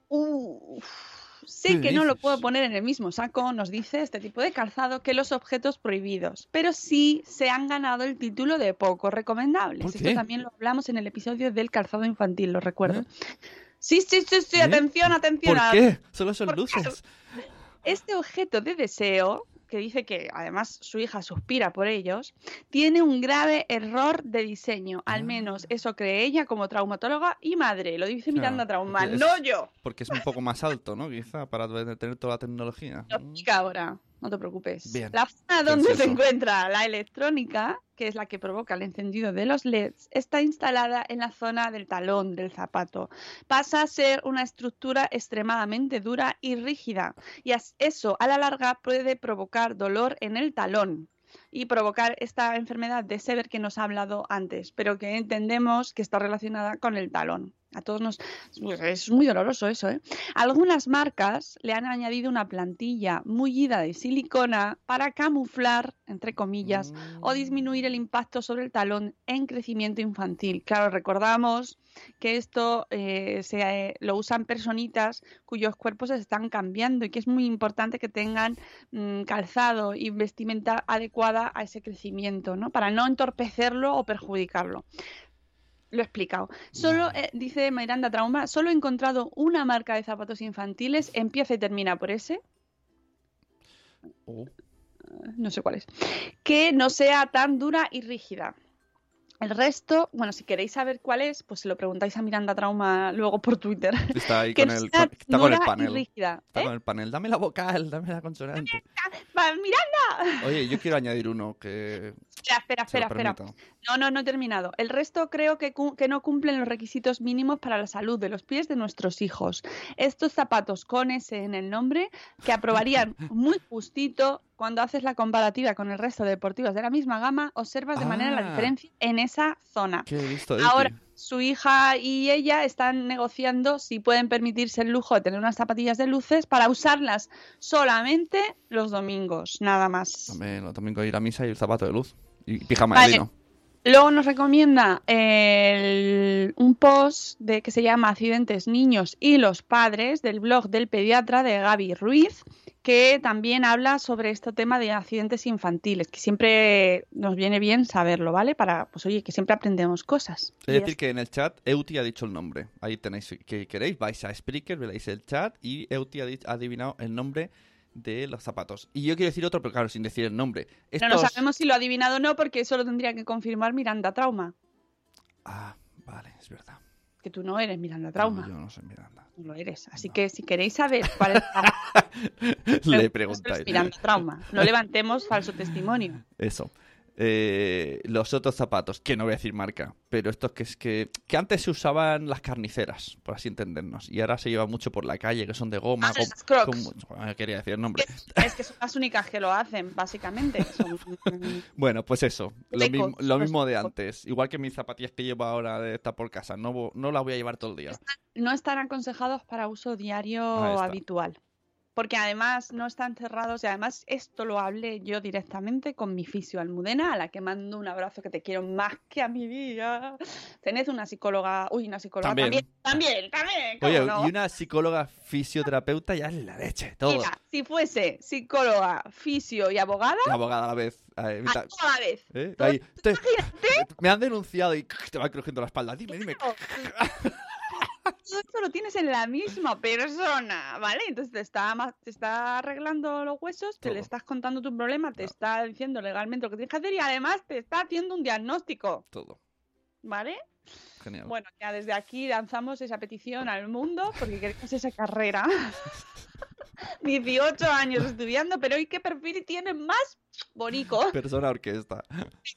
Uf. Sé ¿Qué que no lo puedo poner en el mismo saco, nos dice este tipo de calzado, que los objetos prohibidos, pero sí se han ganado el título de poco recomendables. ¿Por Esto también lo hablamos en el episodio del calzado infantil, lo recuerdo. Sí, sí, sí, sí, ¿Eh? atención, atención. ¿Por a- qué? Solo son luces. Este objeto de deseo, que dice que además su hija suspira por ellos, tiene un grave error de diseño. Al menos eso cree ella como traumatóloga y madre. Lo dice Miranda Claro, Trauma, no yo. Porque es un poco más alto, ¿no? Quizá para tener toda la tecnología. Lo explica ahora, no te preocupes. Bien. La zona donde se encuentra la electrónica, que es la que provoca el encendido de los LEDs, está instalada en la zona del talón del zapato. Pasa a ser una estructura extremadamente dura y rígida, y eso a la larga puede provocar dolor en el talón y provocar esta enfermedad de Sever que nos ha hablado antes, pero que entendemos que está relacionada con el talón. A todos nos pues es muy doloroso eso, ¿eh? Algunas marcas le han añadido una plantilla mullida de silicona para camuflar, entre comillas, o disminuir el impacto sobre el talón en crecimiento infantil. Claro, recordamos que esto eh, se, eh, lo usan personitas cuyos cuerpos se están cambiando y que es muy importante que tengan mm, calzado y vestimenta adecuada a ese crecimiento, ¿no? Para no entorpecerlo o perjudicarlo. Lo he explicado. Solo, eh, dice Miranda Trauma, solo he encontrado una marca de zapatos infantiles, empieza y termina por ese, Oh. no sé cuál es, que no sea tan dura y rígida. El resto, bueno, si queréis saber cuál es, pues se lo preguntáis a Miranda Trauma luego por Twitter. Está ahí que con no el, está con el dura y panel. rígida. Está ¿eh? con el panel. Dame la vocal, dame la consonante. Miranda. Oye, yo quiero añadir uno que Espera, espera, espera, espera. No, no, no he terminado. El resto creo que, no cumplen los requisitos mínimos para la salud de los pies de nuestros hijos. Estos zapatos con S en el nombre, que aprobarían muy justito cuando haces la comparativa con el resto de deportivos de la misma gama, observas de manera la Ah. diferencia en esa zona. Ahora, su hija y ella están negociando si pueden permitirse el lujo de tener unas zapatillas de luces para usarlas solamente los domingos, nada más. Hombre, los domingos ir a misa y el zapato de luz. Y pijama Vale. de lino. Luego nos recomienda el- un post de que se llama Accidentes Niños y los Padres del blog del pediatra de Gaby Ruiz, que también habla sobre este tema de accidentes infantiles, que siempre nos viene bien saberlo, ¿vale? Para, pues oye, que siempre aprendemos cosas. Es decir, que en el chat Euti ha dicho el nombre. Ahí tenéis, que queréis, vais a Spreaker, veréis el chat y Euti ha adivinado el nombre de los zapatos. Y yo quiero decir otro, pero claro, sin decir el nombre. No, no Estos- sabemos si lo ha adivinado o no, porque eso lo tendría que confirmar Miranda Trauma. Ah, vale, es verdad. Que tú no eres Miranda Trauma. No, yo no soy Miranda. No lo eres. Así que si queréis saber cuál es Le preguntáis. Miranda Trauma. No levantemos falso testimonio. Eso. Eh, los otros zapatos, que no voy a decir marca, pero estos que es que, que antes se usaban las carniceras, por así entendernos, y ahora se lleva mucho por la calle, que son de goma. Ah, con- las Crocs. con- quería decir el nombre. Es que son las únicas que lo hacen, básicamente. Son- Bueno, pues eso, lo, Ecos, mismo, lo los mismo de antes. Igual que mis zapatillas que llevo ahora de estar por casa, no, no las voy a llevar todo el día. no están aconsejados para uso diario habitual. Porque además no están cerrados y además esto lo hablé yo directamente con mi fisio Almudena, a la que mando un abrazo que te quiero más que a mi vida. Tened una psicóloga, uy, una psicóloga También. también, también, también, ¿cómo Oye, no? y una psicóloga fisioterapeuta ya es la leche, todo. Mira, si fuese psicóloga, fisio y abogada, abogada a la vez. a mira, toda la vez. ¿eh? Todo- Ahí, te- me han denunciado y te va crujiendo la espalda. Dime, dime. Todo esto lo tienes en la misma persona, ¿vale? Entonces te está, te está arreglando los huesos, te le estás contando tu problema, te está diciendo legalmente lo que tienes que hacer y además te está haciendo un diagnóstico, Todo. ¿vale? Genial. Bueno, ya desde aquí lanzamos esa petición al mundo porque queremos esa carrera. 18 años estudiando, pero ¿y qué perfil tiene más bonito? Persona orquesta.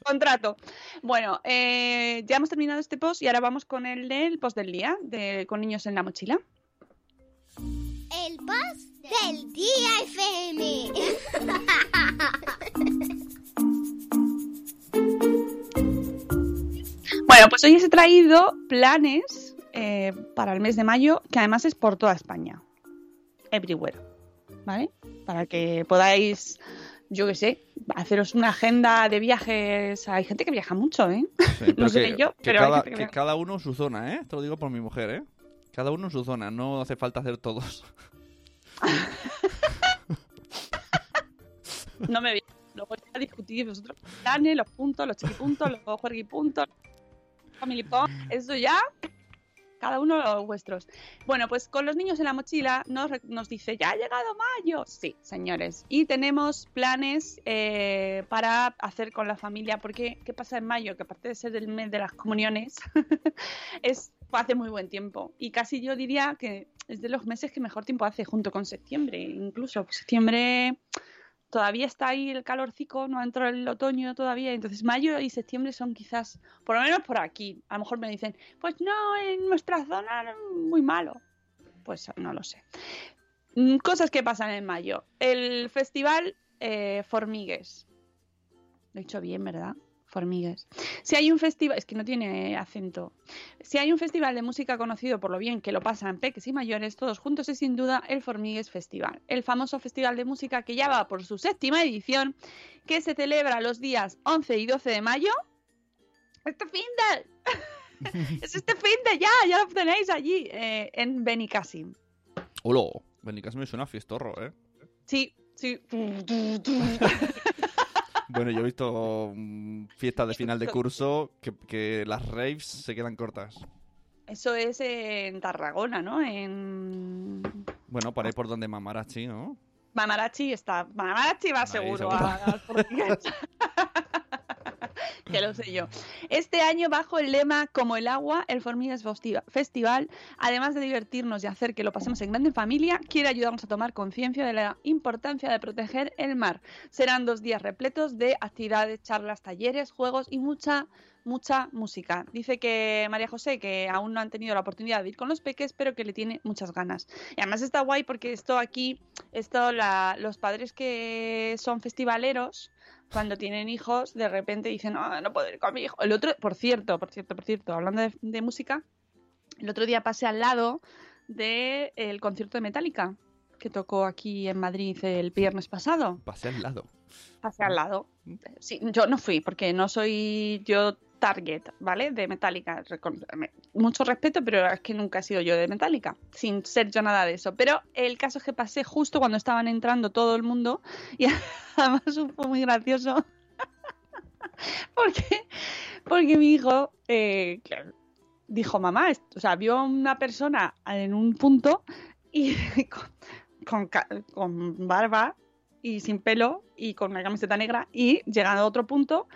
Contrato. Bueno, eh, ya hemos terminado este post y ahora vamos con el del post del día, de, con niños en la mochila. El post del día FM. Bueno, pues hoy os he traído planes eh, para el mes de mayo, que además es por toda España. Everywhere. ¿Vale? Para que podáis, yo qué sé, haceros una agenda de viajes. Hay gente que viaja mucho, ¿eh? Sí, pero sé yo, que pero hay cada, gente que que viaja. cada uno en su zona, ¿eh? Te lo digo por mi mujer, ¿eh? Cada uno en su zona, no hace falta hacer todos. No me vi. Luego ya discutís vosotros los planes, los puntos, los chiquipuntos, los juerguipuntos, los family point, eso ya, cada uno los vuestros. Bueno, pues con los niños en la mochila nos, nos dice, ya ha llegado mayo. Sí, señores. Y tenemos planes eh, para hacer con la familia, porque ¿qué pasa en mayo? Que aparte de ser el mes de las comuniones, es hace muy buen tiempo. Y casi yo diría que es de los meses que mejor tiempo hace, junto con septiembre. Incluso septiembre todavía está ahí el calorcico, no entrado el otoño todavía, entonces mayo y septiembre son quizás, por lo menos por aquí, a lo mejor me dicen, pues no, en nuestra zona muy malo. Pues no lo sé. Mm, Cosas que pasan en mayo. El festival eh, Formigues. Lo he dicho bien, ¿verdad? Formigues. Si hay un festival, es que no tiene acento. Si hay un festival de música conocido por lo bien que lo pasan peques y mayores, todos juntos es sin duda el Formigues Festival, el famoso festival de música que ya va por su séptima edición, que se celebra los días 11 y 12 de mayo. Este fin de... es este fin de ya, ya lo tenéis allí, eh, en Benicassim. Hola. Benicas me suena a fiestorro, ¿eh? Sí, sí. Bueno, yo he visto mm, fiestas de final de curso que, que las raves se quedan cortas. Eso es en Tarragona, ¿no? En Bueno, por ahí por donde Mamarachi, ¿no? Mamarachi está. Mamarachi va Ahí, seguro seguro. a-. que lo sé yo. Este año, bajo el lema Como el agua, el Festiva- Festival, además de divertirnos y hacer que lo pasemos en grande familia, quiere ayudarnos a tomar conciencia de la importancia de proteger el mar. Serán dos días repletos de actividades, charlas, talleres, juegos y mucha mucha música. Dice que María José que aún no han tenido la oportunidad de ir con los peques, pero que le tiene muchas ganas. Y además está guay porque esto aquí, esto la- los padres que son festivaleros, cuando tienen hijos, de repente dicen, no, no puedo ir con mi hijo. El otro, por cierto, por cierto, por cierto, hablando de, de música, el otro día pasé al lado del concierto de Metallica que tocó aquí en Madrid el viernes pasado. Pasé al lado. Pasé al lado. Sí, yo no fui porque no soy yo target, ¿vale? De Metallica. Mucho respeto, pero es que nunca he sido yo de Metallica, sin ser yo nada de eso. Pero el caso es que pasé justo cuando estaban entrando todo el mundo y además fue muy gracioso porque, porque mi hijo eh, dijo, mamá, o sea, vio a una persona en un punto y con barba y sin pelo y con una camiseta negra y llegando a otro punto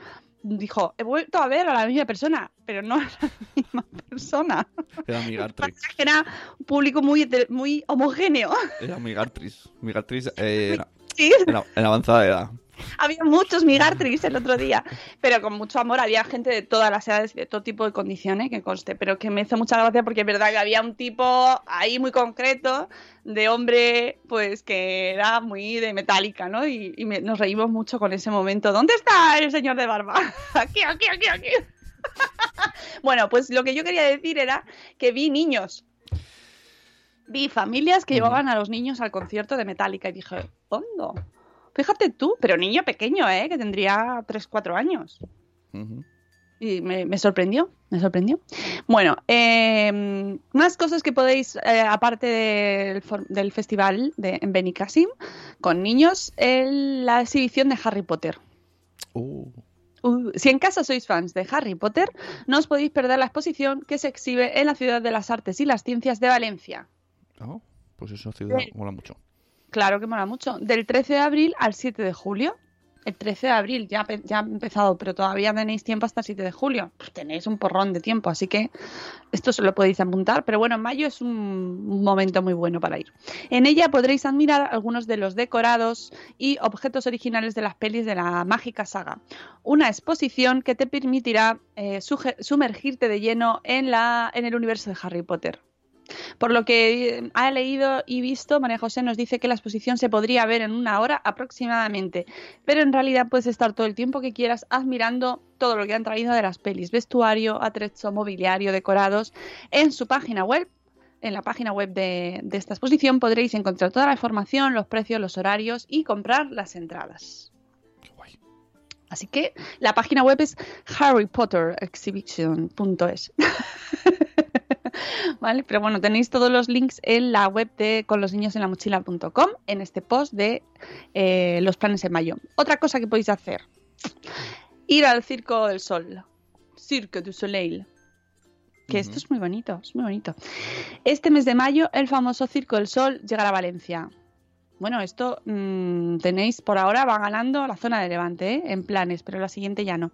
dijo, he vuelto a ver a la misma persona, pero no a la misma persona. Era Migartrix. Era un público muy, muy homogéneo. Era Migartrix. Migartrix eh, era, Sí, en avanzada edad. había muchos migartris el otro día, pero con mucho amor. Había gente de todas las edades y de todo tipo de condiciones, que conste, pero que me hizo mucha gracia porque es verdad que había un tipo ahí muy concreto de hombre, pues que era muy de metálica, ¿no? Y, y me- nos reímos mucho con ese momento. ¿Dónde está el señor de barba? Aquí, aquí, aquí, aquí. bueno, pues lo que yo quería decir era que vi niños. Vi familias que llevaban a los niños al concierto de Metallica y dije, ¿hondo? Fíjate tú, pero niño pequeño, ¿eh? Que tendría 3, 4 años. Y me, me sorprendió, me sorprendió. Bueno, eh, más cosas que podéis, eh, aparte del, del festival de, en Benicassim, con niños, el- la exhibición de Harry Potter. Uh, Uh, si en casa sois fans de Harry Potter, no os podéis perder la exposición que se exhibe en la Ciudad de las Artes y las Ciencias de Valencia. Oh, pues esa ciudad mola mucho. Claro que mola mucho. Del 13 de abril al 7 de julio. El 13 de abril ya, ya ha empezado, pero todavía tenéis tiempo hasta el 7 de julio. Pues tenéis un porrón de tiempo, así que esto se lo podéis apuntar. Pero bueno, en mayo es un, momento muy bueno para ir. En ella podréis admirar algunos de los decorados y objetos originales de las pelis de la mágica saga. Una exposición que te permitirá eh, sumergirte de lleno en el universo de Harry Potter. Por lo que eh, ha leído y visto, María José nos dice que la exposición se podría ver en una hora aproximadamente, pero en realidad puedes estar todo el tiempo que quieras admirando todo lo que han traído de las pelis, vestuario, atrecho, mobiliario, decorados, en su página web. En la página web de, de esta exposición podréis encontrar toda la información, los precios, los horarios y comprar las entradas. Qué guay. Así que la página web es harrypotterexhibition.es. ¿Vale? Pero bueno, tenéis todos los links en la web de con los niños en la mochila.com en este post de eh, los planes en mayo. Otra cosa que podéis hacer, ir al Circo del Sol, Cirque du Soleil, que esto es muy bonito, es muy bonito. Este mes de mayo el famoso Circo del Sol llegará a Valencia. Bueno, esto mm, tenéis por ahora, va ganando la zona de Levante, ¿eh? en planes, pero la siguiente ya no.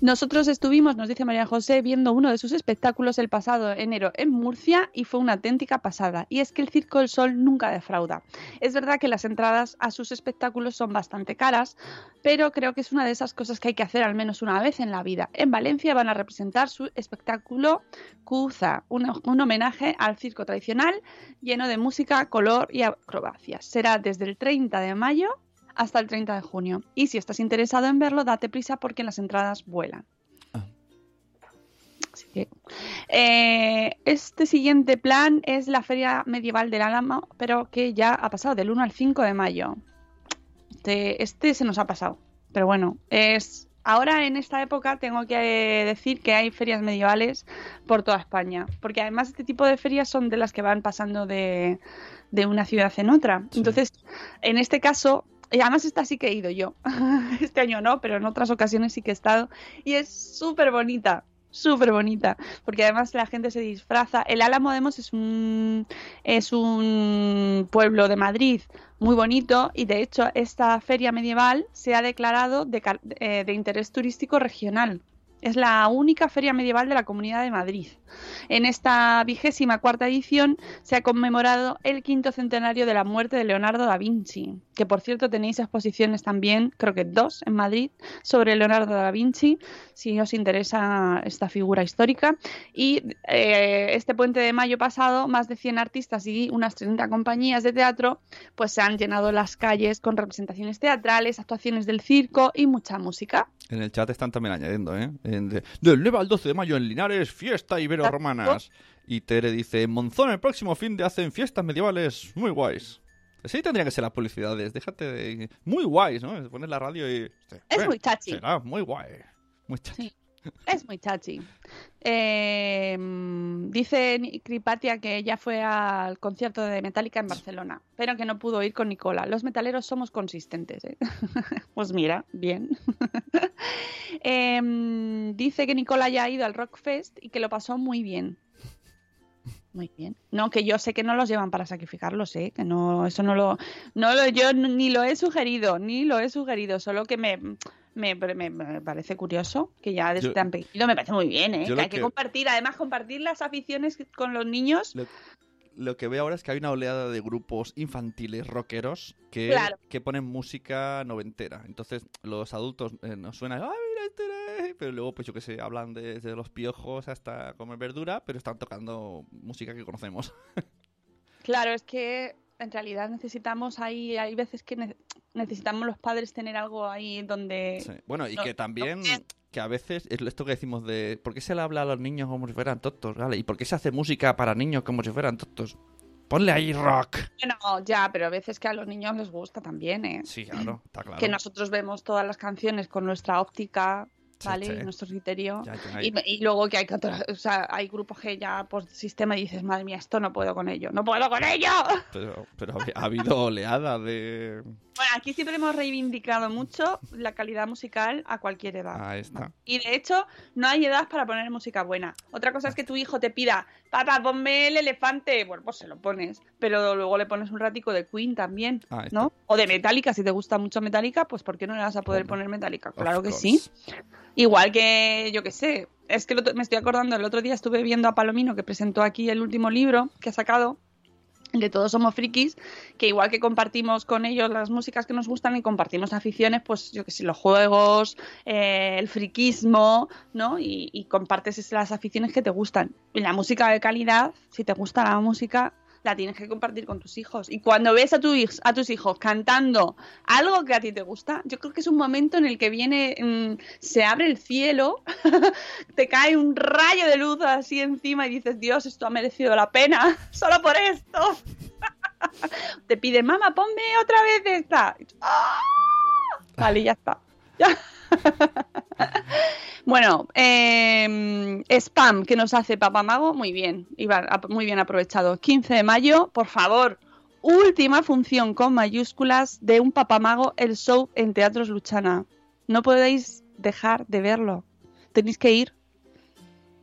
Nosotros estuvimos, nos dice María José, viendo uno de sus espectáculos el pasado enero en Murcia y fue una auténtica pasada. Y es que el Circo del Sol nunca defrauda. Es verdad que las entradas a sus espectáculos son bastante caras, pero creo que es una de esas cosas que hay que hacer al menos una vez en la vida. En Valencia van a representar su espectáculo Cuza, un, un homenaje al circo tradicional lleno de música, color y acrobacias. Será desde el 30 de mayo hasta el 30 de junio. Y si estás interesado en verlo, date prisa porque las entradas vuelan. Ah. Así que, eh, este siguiente plan es la Feria Medieval del Álamo, pero que ya ha pasado del 1 al 5 de mayo. Este, este se nos ha pasado. Pero bueno, es ahora en esta época tengo que decir que hay ferias medievales por toda España. Porque además este tipo de ferias son de las que van pasando de, de una ciudad en otra. Sí. Entonces, en este caso, y además esta sí que he ido yo. Este año no, pero en otras ocasiones sí que he estado. Y es súper bonita. Súper bonita, porque además la gente se disfraza. El Álamo de Mos es un, es un pueblo de Madrid muy bonito y de hecho esta feria medieval se ha declarado de, eh, de interés turístico regional. Es la única feria medieval de la Comunidad de Madrid. En esta vigésima cuarta edición se ha conmemorado el quinto centenario de la muerte de Leonardo da Vinci, que por cierto tenéis exposiciones también, creo que dos en Madrid, sobre Leonardo da Vinci, si os interesa esta figura histórica. Y eh, este puente de mayo pasado, más de 100 artistas y unas 30 compañías de teatro, pues se han llenado las calles con representaciones teatrales, actuaciones del circo y mucha música. En el chat están también añadiendo, ¿eh? Del 9 al 12 de mayo en Linares, fiesta ibero-romanas. Y Tere dice, Monzón el próximo fin de hacen fiestas medievales muy guays. Sí, tendría que ser las publicidades, déjate de... Muy guays, ¿no? Pones la radio y... Es muy chachi. Será muy guay. Muy chachi. Sí. Es muy chachi. Eh, dice Cripatia que ella fue al concierto de Metallica en Barcelona, pero que no pudo ir con Nicola. Los metaleros somos consistentes. ¿eh? pues mira, bien. Eh, mm, dice que Nicola ya ha ido al Rockfest y que lo pasó muy bien. Muy bien. No, que yo sé que no los llevan para sacrificarlos, ¿eh? Que no, eso no lo, no lo, yo ni lo he sugerido, ni lo he sugerido, solo que me, me, me- me parece curioso que ya desde Yo- tan pequeño me parece muy bien, ¿eh? Que hay que que- compartir, además compartir las aficiones con los niños. Lo, lo que veo ahora es que hay una oleada de grupos infantiles rockeros que, Claro. que ponen música noventera. Entonces los adultos eh, nos suenan, ¡ay, mira este! era-". Pero luego, pues yo que sé, hablan de- desde los piojos hasta comer verdura, pero están tocando música que conocemos. Claro, es que en realidad necesitamos ahí, hay veces que ne- necesitamos los padres tener algo ahí donde... Sí. Bueno, y No, que también, no. Que a veces, es esto que decimos de, ¿por qué se le habla a los niños como si fueran tontos? ¿vale? ¿Y por qué se hace música para niños como si fueran tontos? Ponle ahí rock. Bueno, ya, pero a veces que a los niños les gusta también, ¿eh? Sí, claro, está claro. Que nosotros vemos todas las canciones con nuestra óptica ¿vale? sí. Nuestro criterio. Ya, ya, Y, y luego que hay, o sea, hay grupos que ya por sistema y dices, madre mía, esto no puedo con ello, no puedo con ello. Pero, pero ha habido oleada de... Bueno, aquí siempre hemos reivindicado mucho la calidad musical a cualquier edad. Ahí está. Y de hecho, no hay edad para poner música buena. Otra cosa es que tu hijo te pida, papá, ponme el elefante. Bueno, pues se lo pones. Pero luego le pones un ratico de Queen también. ¿no? O de Metallica, si te gusta mucho Metallica, pues ¿por qué no le vas a poder poner Metallica? Of Claro que course. sí. Igual que, yo que sé, es que me estoy acordando, el otro día estuve viendo a Palomino que presentó aquí el último libro que ha sacado, el de Todos Somos Frikis, que igual que compartimos con ellos las músicas que nos gustan y compartimos aficiones, pues yo que sé, los juegos, eh, el friquismo, ¿no? Y, y compartes es- las aficiones que te gustan. Y la música de calidad, si te gusta la música, la tienes que compartir con tus hijos. Y cuando ves a, tus hijos cantando algo que a ti te gusta, yo creo que es un momento en el que viene, mm, se abre el cielo, te cae un rayo de luz así encima y dices, Dios, esto ha merecido la pena, solo por esto. te pide, mamá, ponme otra vez esta. ¡Ah! Vale, ya está. Ya. Bueno, eh, spam que nos hace Papá Mago, muy bien, muy bien aprovechado. 15 de mayo, por favor, última función con mayúsculas de un Papá Mago, el show en Teatros Luchana. No podéis dejar de verlo. Tenéis que ir.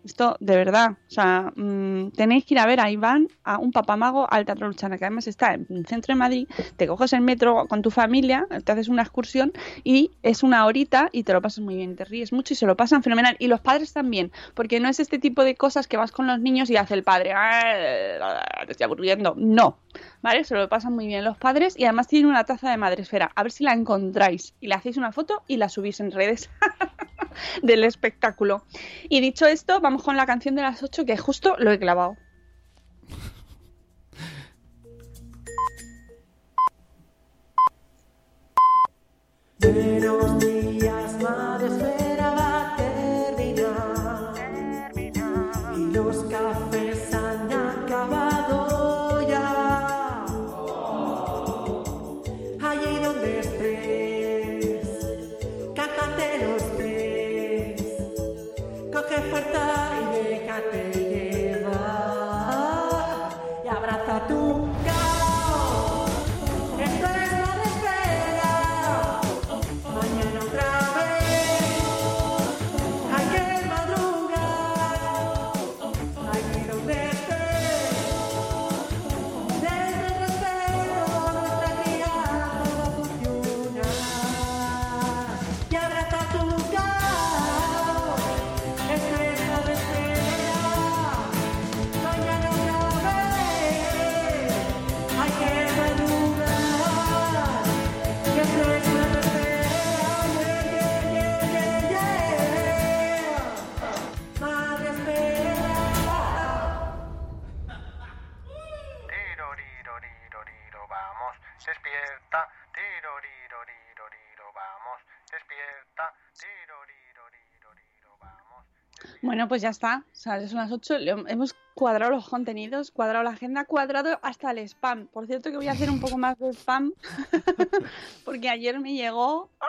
Esto, de verdad, o sea, mm, tenéis que ir a ver a Iván, a un papamago, al Teatro Luchana, que además está en el centro de Madrid, te coges el metro con tu familia, te haces una excursión y es una horita y te lo pasas muy bien, te ríes mucho y se lo pasan fenomenal. Y los padres también, porque no es este tipo de cosas que vas con los niños y hace el padre, "Ah, te estoy aburriendo. No, ¿vale? Se lo pasan muy bien los padres y además tienen una taza de madresfera. A ver si la encontráis y le hacéis una foto y la subís en redes del espectáculo. Y dicho esto, vamos con la canción de las 8 que justo lo he clavado. Días, Bueno, pues ya está. O sea, son las 8. Le- Hemos cuadrado los contenidos, cuadrado la agenda, cuadrado hasta el spam. Por cierto que voy a hacer un poco más de spam porque ayer me llegó... ¡Ah!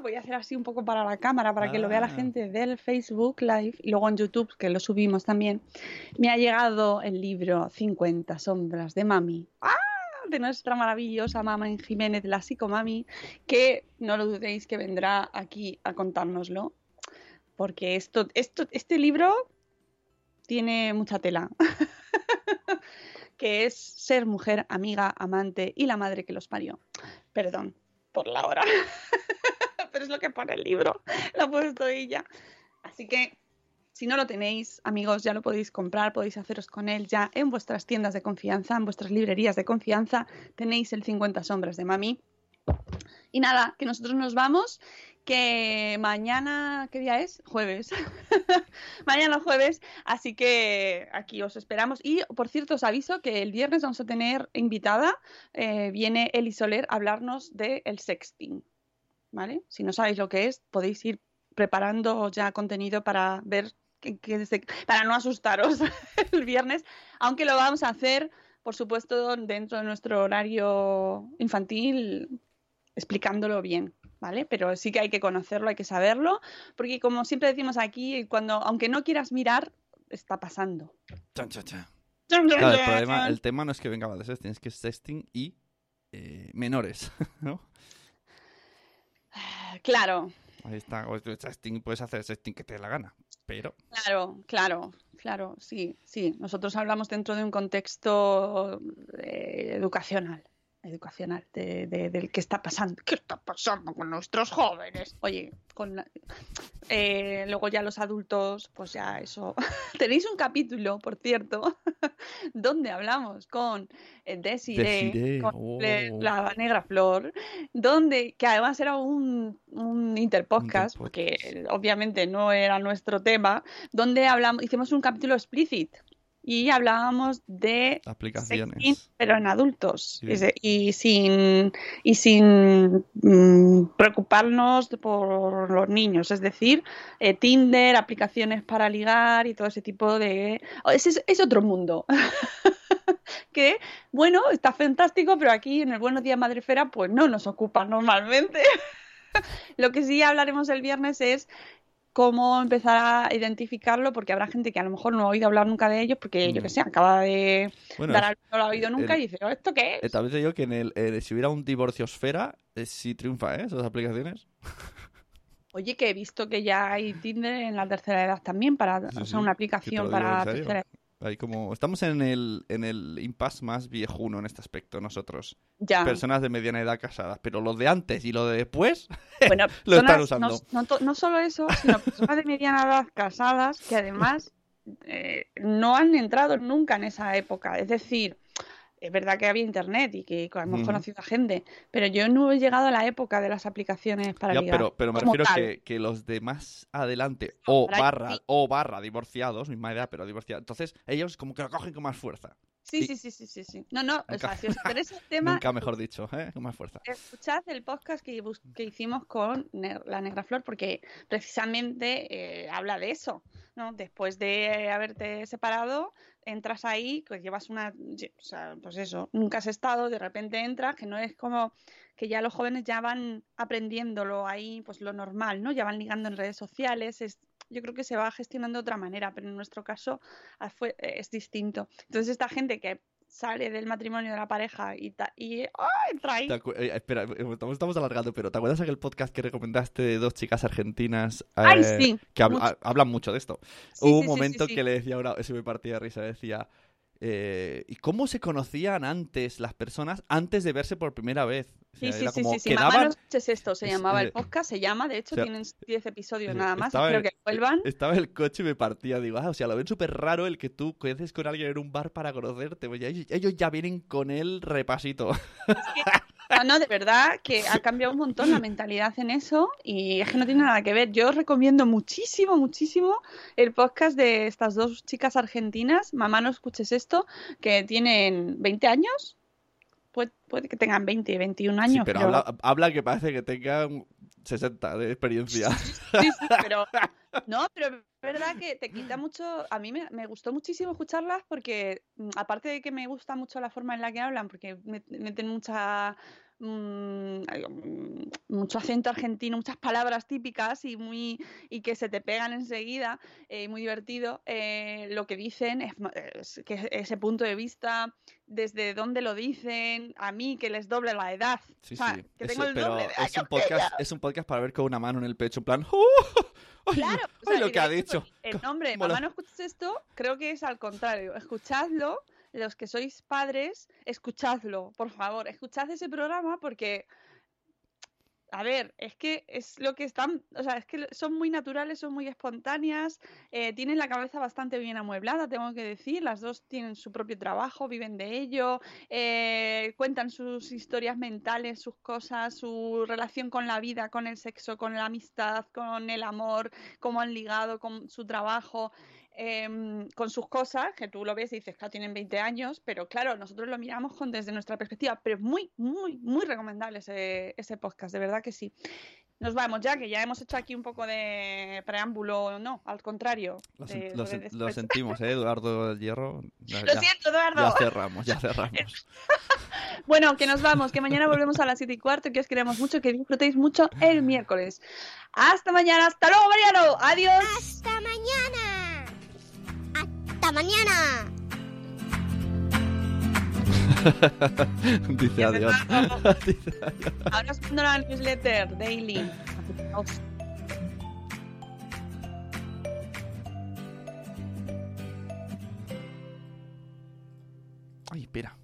Voy a hacer así un poco para la cámara, para que lo vea la Ah. gente del Facebook Live y luego en YouTube, que lo subimos también. Me ha llegado el libro 50 sombras de Mami. ¡Ah! de nuestra maravillosa mamá en Jiménez, la psicomami, que no lo dudéis que vendrá aquí a contárnoslo porque esto, esto, este libro tiene mucha tela. que es ser mujer, amiga, amante y la madre que los parió. Perdón por la hora. Pero es lo que pone el libro. Lo ha puesto ella. Así que, si no lo tenéis, amigos, ya lo podéis comprar, podéis haceros con él ya en vuestras tiendas de confianza, en vuestras librerías de confianza. Tenéis el 50 sombras de mami. Y nada, que nosotros nos vamos, que mañana, ¿qué día es? Jueves. mañana jueves, así que aquí os esperamos. Y por cierto, os aviso que el viernes vamos a tener invitada, eh, viene Eli Soler a hablarnos del sexting. ¿Vale? Si no sabéis lo que es, podéis ir preparando ya contenido para ver, que, para no asustaros el viernes, aunque lo vamos a hacer, por supuesto, dentro de nuestro horario infantil, explicándolo bien, ¿vale? Pero sí que hay que conocerlo, hay que saberlo, porque como siempre decimos aquí, cuando, aunque no quieras mirar, está pasando. Chan, chan, chan. Claro, el, problema, el tema no es que venga de sexting, es que es sexting y eh, menores, ¿no? Claro, Ahí está. O sexting, puedes hacer sexting que te dé la gana, pero... claro, claro, claro, sí, sí. Nosotros hablamos dentro de un contexto eh, educacional, educacional, de, de- del que está pasando. ¿Qué está pasando con nuestros jóvenes? Oye, con la- eh, luego ya los adultos, pues ya eso. Tenéis un capítulo, por cierto, donde hablamos con eh, Desiree, Desiree, con oh. la negra flor, donde, que además era un, un interpodcast, porque obviamente no era nuestro tema, donde hablamos, hicimos un capítulo explícit y hablábamos de Aplicaciones. sexting, pero en adultos Sí. y sin y sin mm, preocuparnos por los niños es decir eh, Tinder aplicaciones para ligar y todo ese tipo de oh, es, es otro mundo que bueno está fantástico pero aquí en el Buenos Días Madrefera pues no nos ocupa normalmente lo que sí hablaremos el viernes es cómo empezar a identificarlo, porque habrá gente que a lo mejor no ha oído hablar nunca de ellos, porque yo que sé, acaba de Bueno, dar algo, no lo ha oído nunca el- y dice, "Oh, ¿esto qué Eh, es? también te digo que en el, eh, si hubiera un divorcio esfera, eh, sí triunfa, ¿eh? Esas aplicaciones. Oye, que he visto que ya hay Tinder en la tercera edad también, para, Sí, o sea, una aplicación para tercera edad. Ahí como... Estamos en el, en el impasse más viejuno en este aspecto, nosotros. Ya. Personas de mediana edad casadas. Pero lo de antes y lo de después Bueno, lo están usando. No, no to- no solo eso, sino personas de mediana edad casadas que además eh, no han entrado nunca en esa época. Es decir, es verdad que había internet y que hemos conocido a gente, pero yo no he llegado a la época de las aplicaciones para Ya, ligar. pero, pero me refiero que, que los de más adelante o barra sí. o barra divorciados, misma edad, pero divorciados. Entonces ellos como que lo cogen con más fuerza. Sí, Y- sí, sí, sí, sí, sí. No, no, o Nunca- sea, si os interesa el tema, Nunca mejor dicho, ¿eh? Con más fuerza. Escuchad el podcast que, que hicimos con Ne- la Negra Flor porque precisamente eh, habla de eso, ¿no? Después de haberte separado, entras ahí, pues llevas una, o sea, pues eso, nunca has estado, de repente entras, que no es como que ya los jóvenes ya van aprendiéndolo ahí, pues lo normal, ¿no? Ya van ligando en redes sociales, es, yo creo que se va gestionando de otra manera, pero en nuestro caso ah, fue, eh, es distinto. Entonces esta gente que sale del matrimonio de la pareja y, ta- y ¡ah! entra ahí. ¿Te acu- eh, espera, eh, estamos, estamos alargando, pero ¿te acuerdas aquel podcast que recomendaste de dos chicas argentinas Ay, eh, sí, que mucho. ha- hablan mucho de esto? Sí, Hubo sí, un momento que le decía una, se me partía de risa, decía, eh, ¿y cómo se conocían antes las personas antes de verse por primera vez? O sea, Sí, sí, sí, sí, sí. Mamá, no escuches esto, se es- llamaba eh, el podcast, se llama, de hecho, o sea, tienen 10 episodios eh, nada más, espero en- que vuelvan. Estaba en el coche y me partía. Digo, ah, o sea, lo ven súper raro el que tú conoces con alguien en un bar para conocerte. Pues ya- ellos, ellos ya vienen con el repasito. No, no, de verdad que ha cambiado un montón la mentalidad en eso y es que no tiene nada que ver. Yo os recomiendo muchísimo, muchísimo el podcast de estas dos chicas argentinas, Mamá, no escuches esto, que tienen 20 años. Puede, puede que tengan 20, 21 años. Sí, pero habla, habla que parece que tengan 60 de experiencia. Sí, sí, pero no, pero es verdad que te quita mucho. A mí me, me gustó muchísimo escucharlas porque, mm, aparte de que me gusta mucho la forma en la que hablan, porque me- meten mucha. mm, ay, mm, mucho acento argentino, muchas palabras típicas y muy y que se te pegan enseguida, eh, muy divertido. eh, lo que dicen es, que ese punto de vista, desde dónde lo dicen, a mí que les doble la edad, Sí, o sea, sí. que Eso, tengo el pero doble de es un podcast, es un podcast para ver con una mano en el pecho, en plan. ¡Oh! ¡Ay, Claro, o ay, sea, lo que ha dicho! El nombre, Mola. mamá no escuches esto, creo que es al contrario. Escuchadlo, los que sois padres, escuchadlo, por favor, escuchad ese programa porque, a ver, es que es lo que están, o sea, es que son muy naturales, son muy espontáneas, eh, tienen la cabeza bastante bien amueblada, tengo que decir, las dos tienen su propio trabajo, viven de ello, eh, cuentan sus historias mentales, sus cosas, su relación con la vida, con el sexo, con la amistad, con el amor, cómo han ligado con su trabajo, em, con sus cosas, que tú lo ves y dices, claro, tienen 20 años, pero claro, nosotros lo miramos con, desde nuestra perspectiva, pero es muy, muy, muy recomendable ese, ese podcast, de verdad que sí. nos vamos ya, que ya hemos hecho aquí un poco de preámbulo, no, al contrario. Lo, de- sen- lo sobre sen- lo después. sentimos, ¿eh, Eduardo del Hierro? Ya- Lo siento, Eduardo. Ya cerramos, ya cerramos. Bueno, que nos vamos, que mañana volvemos a las 7 y cuarto, que os queremos mucho, que disfrutéis mucho el miércoles. Hasta mañana, hasta luego, Mariano. Adiós. Hasta mañana. Hasta mañana. Dice adiós. Dice adiós. Ahora os la newsletter daily. Adiós. Ay, espera.